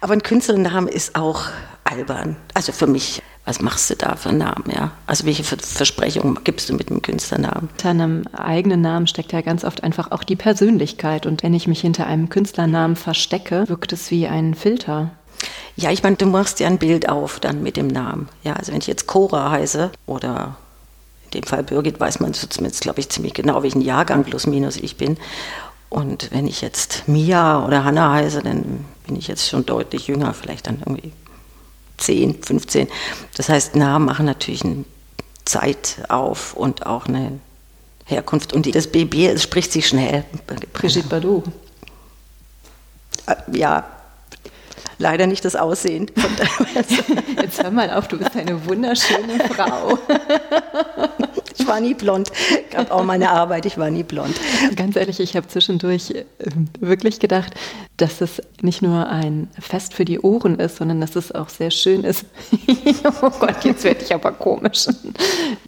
aber ein Künstlernamen ist auch albern. Also für mich was machst du da für einen Namen, ja? Also welche Versprechungen gibst du mit einem Künstlernamen? Hinter einem eigenen Namen steckt ja ganz oft einfach auch die Persönlichkeit. Und wenn ich mich hinter einem Künstlernamen verstecke, wirkt es wie ein Filter. Ja, ich meine, du machst ja ein Bild auf dann mit dem Namen. Ja, also wenn ich jetzt Cora heiße oder in dem Fall Birgit, weiß man zumindest, glaube ich, ziemlich genau, welchen Jahrgang plus minus ich bin. Und wenn ich jetzt Mia oder Hanna heiße, dann bin ich jetzt schon deutlich jünger, vielleicht dann irgendwie 10, 15. Das heißt, Namen machen natürlich eine Zeit auf und auch eine Herkunft. Und das BB, es spricht sich schnell. Brigitte Bardot. Ja, leider nicht das Aussehen. Jetzt hör mal auf, du bist eine wunderschöne Frau. Ich war nie blond. Gab auch meine Arbeit, ich war nie blond. Ganz ehrlich, ich habe zwischendurch äh, wirklich gedacht, dass es nicht nur ein Fest für die Ohren ist, sondern dass es auch sehr schön ist. oh Gott, jetzt werde ich aber komisch.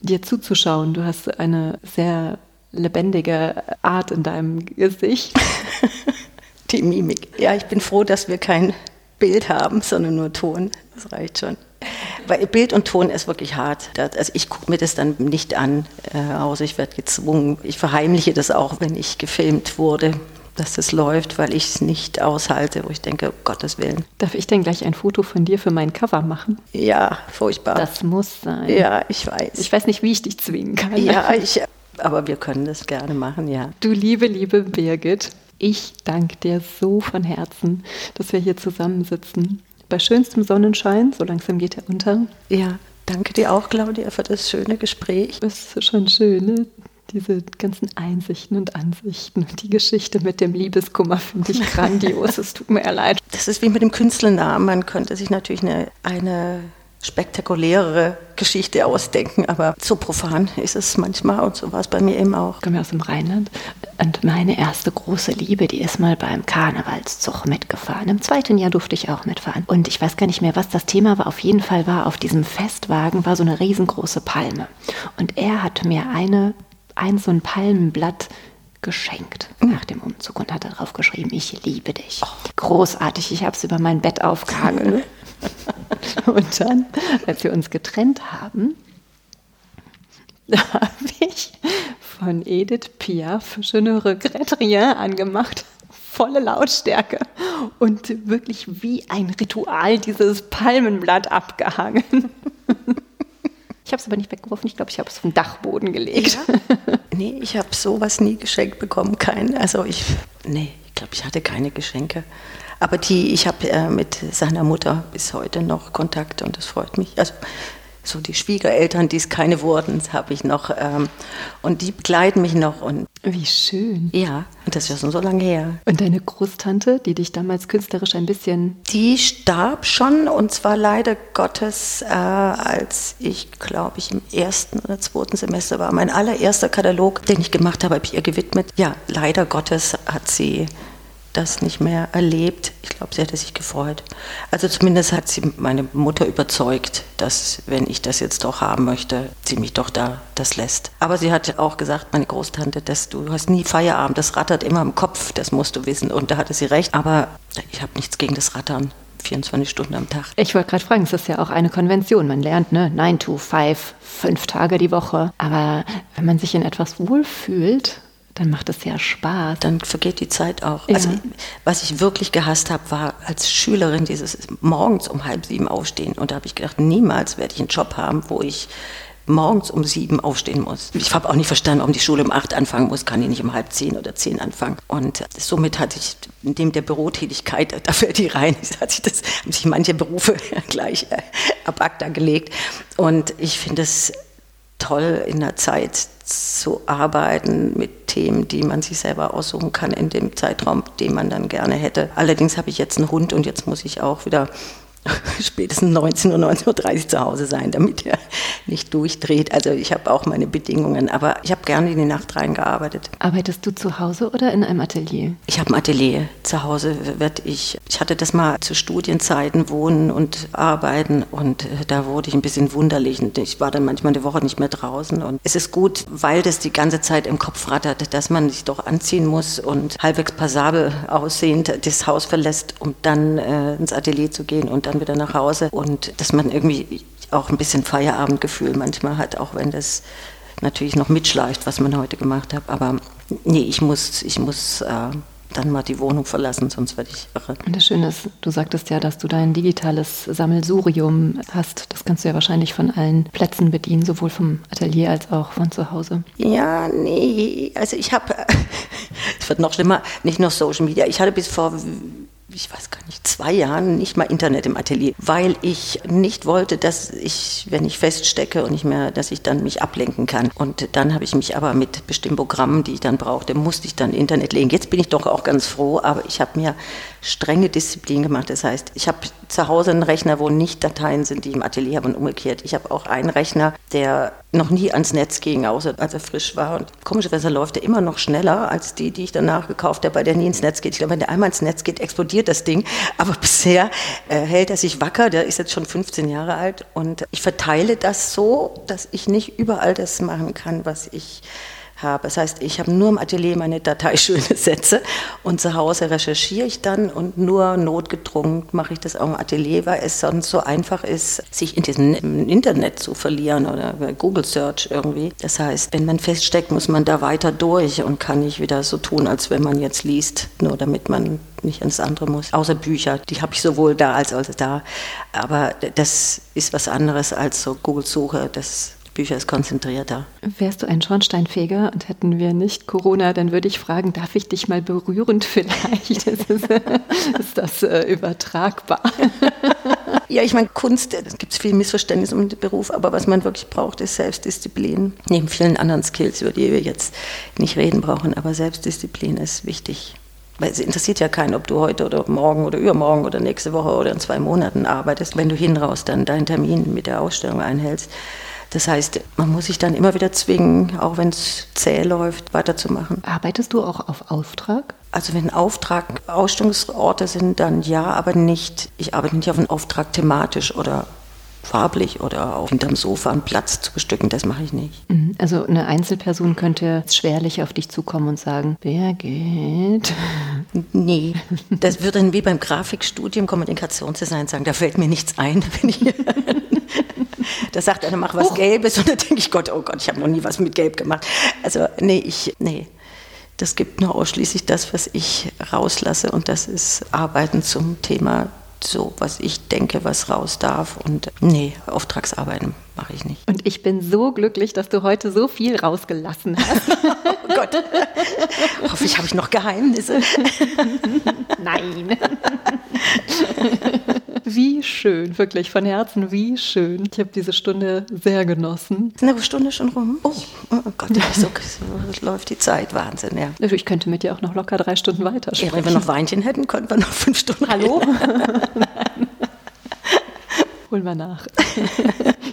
Dir zuzuschauen. Du hast eine sehr lebendige Art in deinem Gesicht. Die Mimik. Ja, ich bin froh, dass wir kein Bild haben, sondern nur Ton. Das reicht schon. Weil Bild und Ton ist wirklich hart. Also ich gucke mir das dann nicht an, äh, außer ich werde gezwungen. Ich verheimliche das auch, wenn ich gefilmt wurde dass das läuft, weil ich es nicht aushalte, wo ich denke, um Gottes Willen. Darf ich denn gleich ein Foto von dir für mein Cover machen? Ja, furchtbar. Das muss sein. Ja, ich weiß. Ich weiß nicht, wie ich dich zwingen kann. Ja, ich, aber wir können das gerne machen, ja. Du liebe, liebe Birgit, ich danke dir so von Herzen, dass wir hier zusammensitzen. Bei schönstem Sonnenschein, so langsam geht er unter. Ja, danke dir auch, Claudia, für das schöne Gespräch. Das ist schon schön, ne? diese ganzen Einsichten und Ansichten und die Geschichte mit dem Liebeskummer finde ich grandios. es tut mir leid. Das ist wie mit dem Künstlernamen. Man könnte sich natürlich eine, eine spektakulärere Geschichte ausdenken, aber so profan ist es manchmal und so war es bei mir eben auch. Ich komme aus dem Rheinland und meine erste große Liebe, die ist mal beim Karnevalszug mitgefahren. Im zweiten Jahr durfte ich auch mitfahren und ich weiß gar nicht mehr, was das Thema war. Auf jeden Fall war auf diesem Festwagen war so eine riesengroße Palme und er hat mir eine ein so ein Palmenblatt geschenkt nach dem Umzug und hat darauf geschrieben, ich liebe dich. Großartig, ich habe es über mein Bett aufgehangen. Und dann, als wir uns getrennt haben, habe ich von Edith Piaf Je ne regrette rien angemacht. Volle Lautstärke und wirklich wie ein Ritual dieses Palmenblatt abgehangen. Ich habe es aber nicht weggeworfen. Ich glaube, ich habe es vom Dachboden gelegt. Ja? Nee, ich habe sowas nie geschenkt bekommen. Kein, also ich, nee, ich glaube, ich hatte keine Geschenke. Aber die, ich habe äh, mit seiner Mutter bis heute noch Kontakt und das freut mich. Also so die Schwiegereltern, die es keine wurden, habe ich noch. Ähm, und die begleiten mich noch. Und Wie schön. Ja, und das ist ja schon so lange her. Und deine Großtante, die dich damals künstlerisch ein bisschen. Die starb schon und zwar leider Gottes, äh, als ich, glaube ich, im ersten oder zweiten Semester war. Mein allererster Katalog, den ich gemacht habe, habe ich ihr gewidmet. Ja, leider Gottes hat sie das nicht mehr erlebt. Ich glaube, sie hätte sich gefreut. Also zumindest hat sie meine Mutter überzeugt, dass, wenn ich das jetzt doch haben möchte, sie mich doch da das lässt. Aber sie hat auch gesagt, meine Großtante, dass du hast nie Feierabend, das rattert immer im Kopf, das musst du wissen. Und da hatte sie recht. Aber ich habe nichts gegen das Rattern. 24 Stunden am Tag. Ich wollte gerade fragen, es ist ja auch eine Konvention. Man lernt, ne? 9 to 5, fünf Tage die Woche. Aber wenn man sich in etwas wohlfühlt, dann macht es ja Spaß. Dann vergeht die Zeit auch. Ja. Also, was ich wirklich gehasst habe, war als Schülerin dieses morgens um halb sieben aufstehen. Und da habe ich gedacht, niemals werde ich einen Job haben, wo ich morgens um sieben aufstehen muss. Ich habe auch nicht verstanden, warum die Schule um acht anfangen muss, kann die nicht um halb zehn oder zehn anfangen. Und somit hatte ich neben der Bürotätigkeit, da fällt die rein, hat sich das, haben sich manche Berufe gleich äh, ab ACTA gelegt. Und ich finde es toll, in der Zeit zu arbeiten mit Themen, die man sich selber aussuchen kann in dem Zeitraum, den man dann gerne hätte. Allerdings habe ich jetzt einen Hund und jetzt muss ich auch wieder spätestens 19 Uhr, 19.30 Uhr zu Hause sein, damit er nicht durchdreht. Also ich habe auch meine Bedingungen, aber ich habe gerne in die Nacht reingearbeitet. Arbeitest du zu Hause oder in einem Atelier? Ich habe ein Atelier. Zu Hause werde ich, ich hatte das mal zu Studienzeiten wohnen und arbeiten und äh, da wurde ich ein bisschen wunderlich und ich war dann manchmal eine Woche nicht mehr draußen und es ist gut, weil das die ganze Zeit im Kopf rattert, dass man sich doch anziehen muss und halbwegs passabel aussehend das Haus verlässt, um dann äh, ins Atelier zu gehen und dann wieder nach Hause und dass man irgendwie auch ein bisschen Feierabendgefühl manchmal hat, auch wenn das natürlich noch mitschleicht, was man heute gemacht hat. Aber nee, ich muss, ich muss äh, dann mal die Wohnung verlassen, sonst werde ich irre. Und das Schöne ist, du sagtest ja, dass du dein digitales Sammelsurium hast. Das kannst du ja wahrscheinlich von allen Plätzen bedienen, sowohl vom Atelier als auch von zu Hause. Ja, nee, also ich habe, es wird noch schlimmer, nicht nur Social Media. Ich hatte bis vor ich weiß gar nicht, zwei Jahren nicht mal Internet im Atelier, weil ich nicht wollte, dass ich, wenn ich feststecke und nicht mehr, dass ich dann mich ablenken kann. Und dann habe ich mich aber mit bestimmten Programmen, die ich dann brauchte, musste ich dann Internet legen. Jetzt bin ich doch auch ganz froh, aber ich habe mir strenge Disziplin gemacht. Das heißt, ich habe zu Hause einen Rechner, wo nicht Dateien sind, die ich im Atelier habe und umgekehrt. Ich habe auch einen Rechner, der noch nie ans Netz ging, außer als er frisch war. Und komischerweise läuft er immer noch schneller als die, die ich danach gekauft habe, weil der nie ins Netz geht. Ich glaube, wenn der einmal ins Netz geht, explodiert das Ding. Aber bisher äh, hält er sich wacker. Der ist jetzt schon 15 Jahre alt. Und ich verteile das so, dass ich nicht überall das machen kann, was ich habe. Das heißt, ich habe nur im Atelier meine Dateischöne Sätze und zu Hause recherchiere ich dann und nur notgedrungen mache ich das auch im Atelier, weil es sonst so einfach ist, sich in diesem Internet zu verlieren oder Google Search irgendwie. Das heißt, wenn man feststeckt, muss man da weiter durch und kann nicht wieder so tun, als wenn man jetzt liest, nur damit man nicht ins andere muss. Außer Bücher, die habe ich sowohl da als auch da. Aber das ist was anderes als so Google-Suche. Das Bücher ist konzentrierter. Wärst du ein Schornsteinfeger und hätten wir nicht Corona, dann würde ich fragen, darf ich dich mal berühren vielleicht? Ist, ist das äh, übertragbar? ja, ich meine, Kunst, es gibt viel Missverständnis um den Beruf, aber was man wirklich braucht, ist Selbstdisziplin. Neben vielen anderen Skills, über die wir jetzt nicht reden brauchen, aber Selbstdisziplin ist wichtig. Weil es interessiert ja keinen, ob du heute oder morgen oder übermorgen oder nächste Woche oder in zwei Monaten arbeitest. Wenn du hinraus dann deinen Termin mit der Ausstellung einhältst, das heißt, man muss sich dann immer wieder zwingen, auch wenn es zäh läuft, weiterzumachen. Arbeitest du auch auf Auftrag? Also wenn Auftrag Ausstellungsorte sind, dann ja, aber nicht, ich arbeite nicht auf einen Auftrag thematisch oder farblich oder auch hinterm Sofa einen Platz zu bestücken, das mache ich nicht. Mhm. Also eine Einzelperson könnte schwerlich auf dich zukommen und sagen, Birgit, Nee, das würde dann wie beim Grafikstudium Kommunikationsdesign sagen, da fällt mir nichts ein. Wenn ich da sagt einer, mach was oh. Gelbes und dann denke ich, Gott, oh Gott, ich habe noch nie was mit Gelb gemacht. Also nee, ich, nee. Das gibt nur ausschließlich das, was ich rauslasse und das ist Arbeiten zum Thema so, was ich denke, was raus darf. Und nee, Auftragsarbeiten mache ich nicht. Und ich bin so glücklich, dass du heute so viel rausgelassen hast. oh Gott. Hoffe ich, habe ich noch Geheimnisse. Nein. Wie schön, wirklich von Herzen, wie schön. Ich habe diese Stunde sehr genossen. Ist eine Stunde schon rum? Oh, oh Gott, so, läuft die Zeit. Wahnsinn, ja. Ich könnte mit dir auch noch locker drei Stunden weiter Ja, wenn wir noch Weinchen hätten, könnten wir noch fünf Stunden Hallo? Holen wir nach.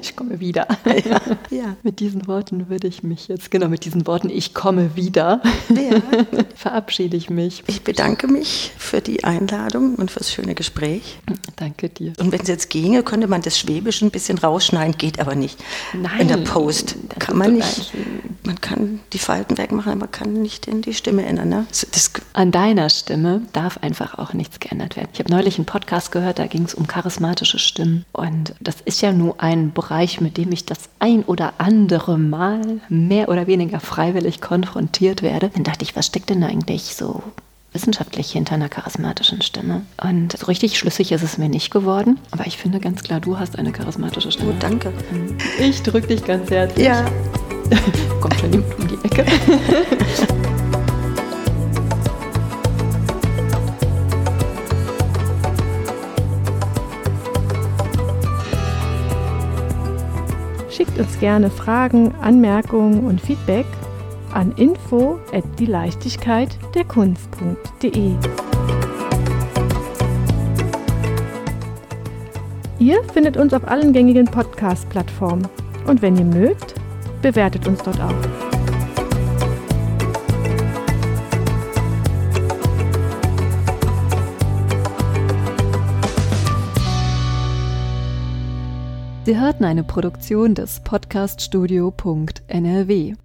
Ich komme wieder. Ja, ja. Mit diesen Worten würde ich mich jetzt, genau mit diesen Worten, ich komme wieder, ja. verabschiede ich mich. Ich bedanke mich für die Einladung und fürs schöne Gespräch. Danke dir. Und wenn es jetzt ginge, könnte man das Schwäbische ein bisschen rausschneiden, geht aber nicht. Nein. In der Post kann man nicht. Man kann die Falten wegmachen, aber man kann nicht in die Stimme ändern. Ne? Das An deiner Stimme darf einfach auch nichts geändert werden. Ich habe neulich einen Podcast gehört, da ging es um charismatische Stimmen. Und das ist ja nur ein Bereich, mit dem ich das ein oder andere Mal mehr oder weniger freiwillig konfrontiert werde. Dann dachte ich, was steckt denn eigentlich so wissenschaftlich hinter einer charismatischen Stimme. Und so richtig schlüssig ist es mir nicht geworden. Aber ich finde ganz klar, du hast eine charismatische Stimme. Oh, danke. Ich drücke dich ganz herzlich. Ja. Kommt schon jemand um die Ecke. Schickt uns gerne Fragen, Anmerkungen und Feedback an info at die Leichtigkeit der Kunst.de. Ihr findet uns auf allen gängigen Podcast-Plattformen und wenn ihr mögt, bewertet uns dort auch. Sie hörten eine Produktion des Podcaststudio.nrw.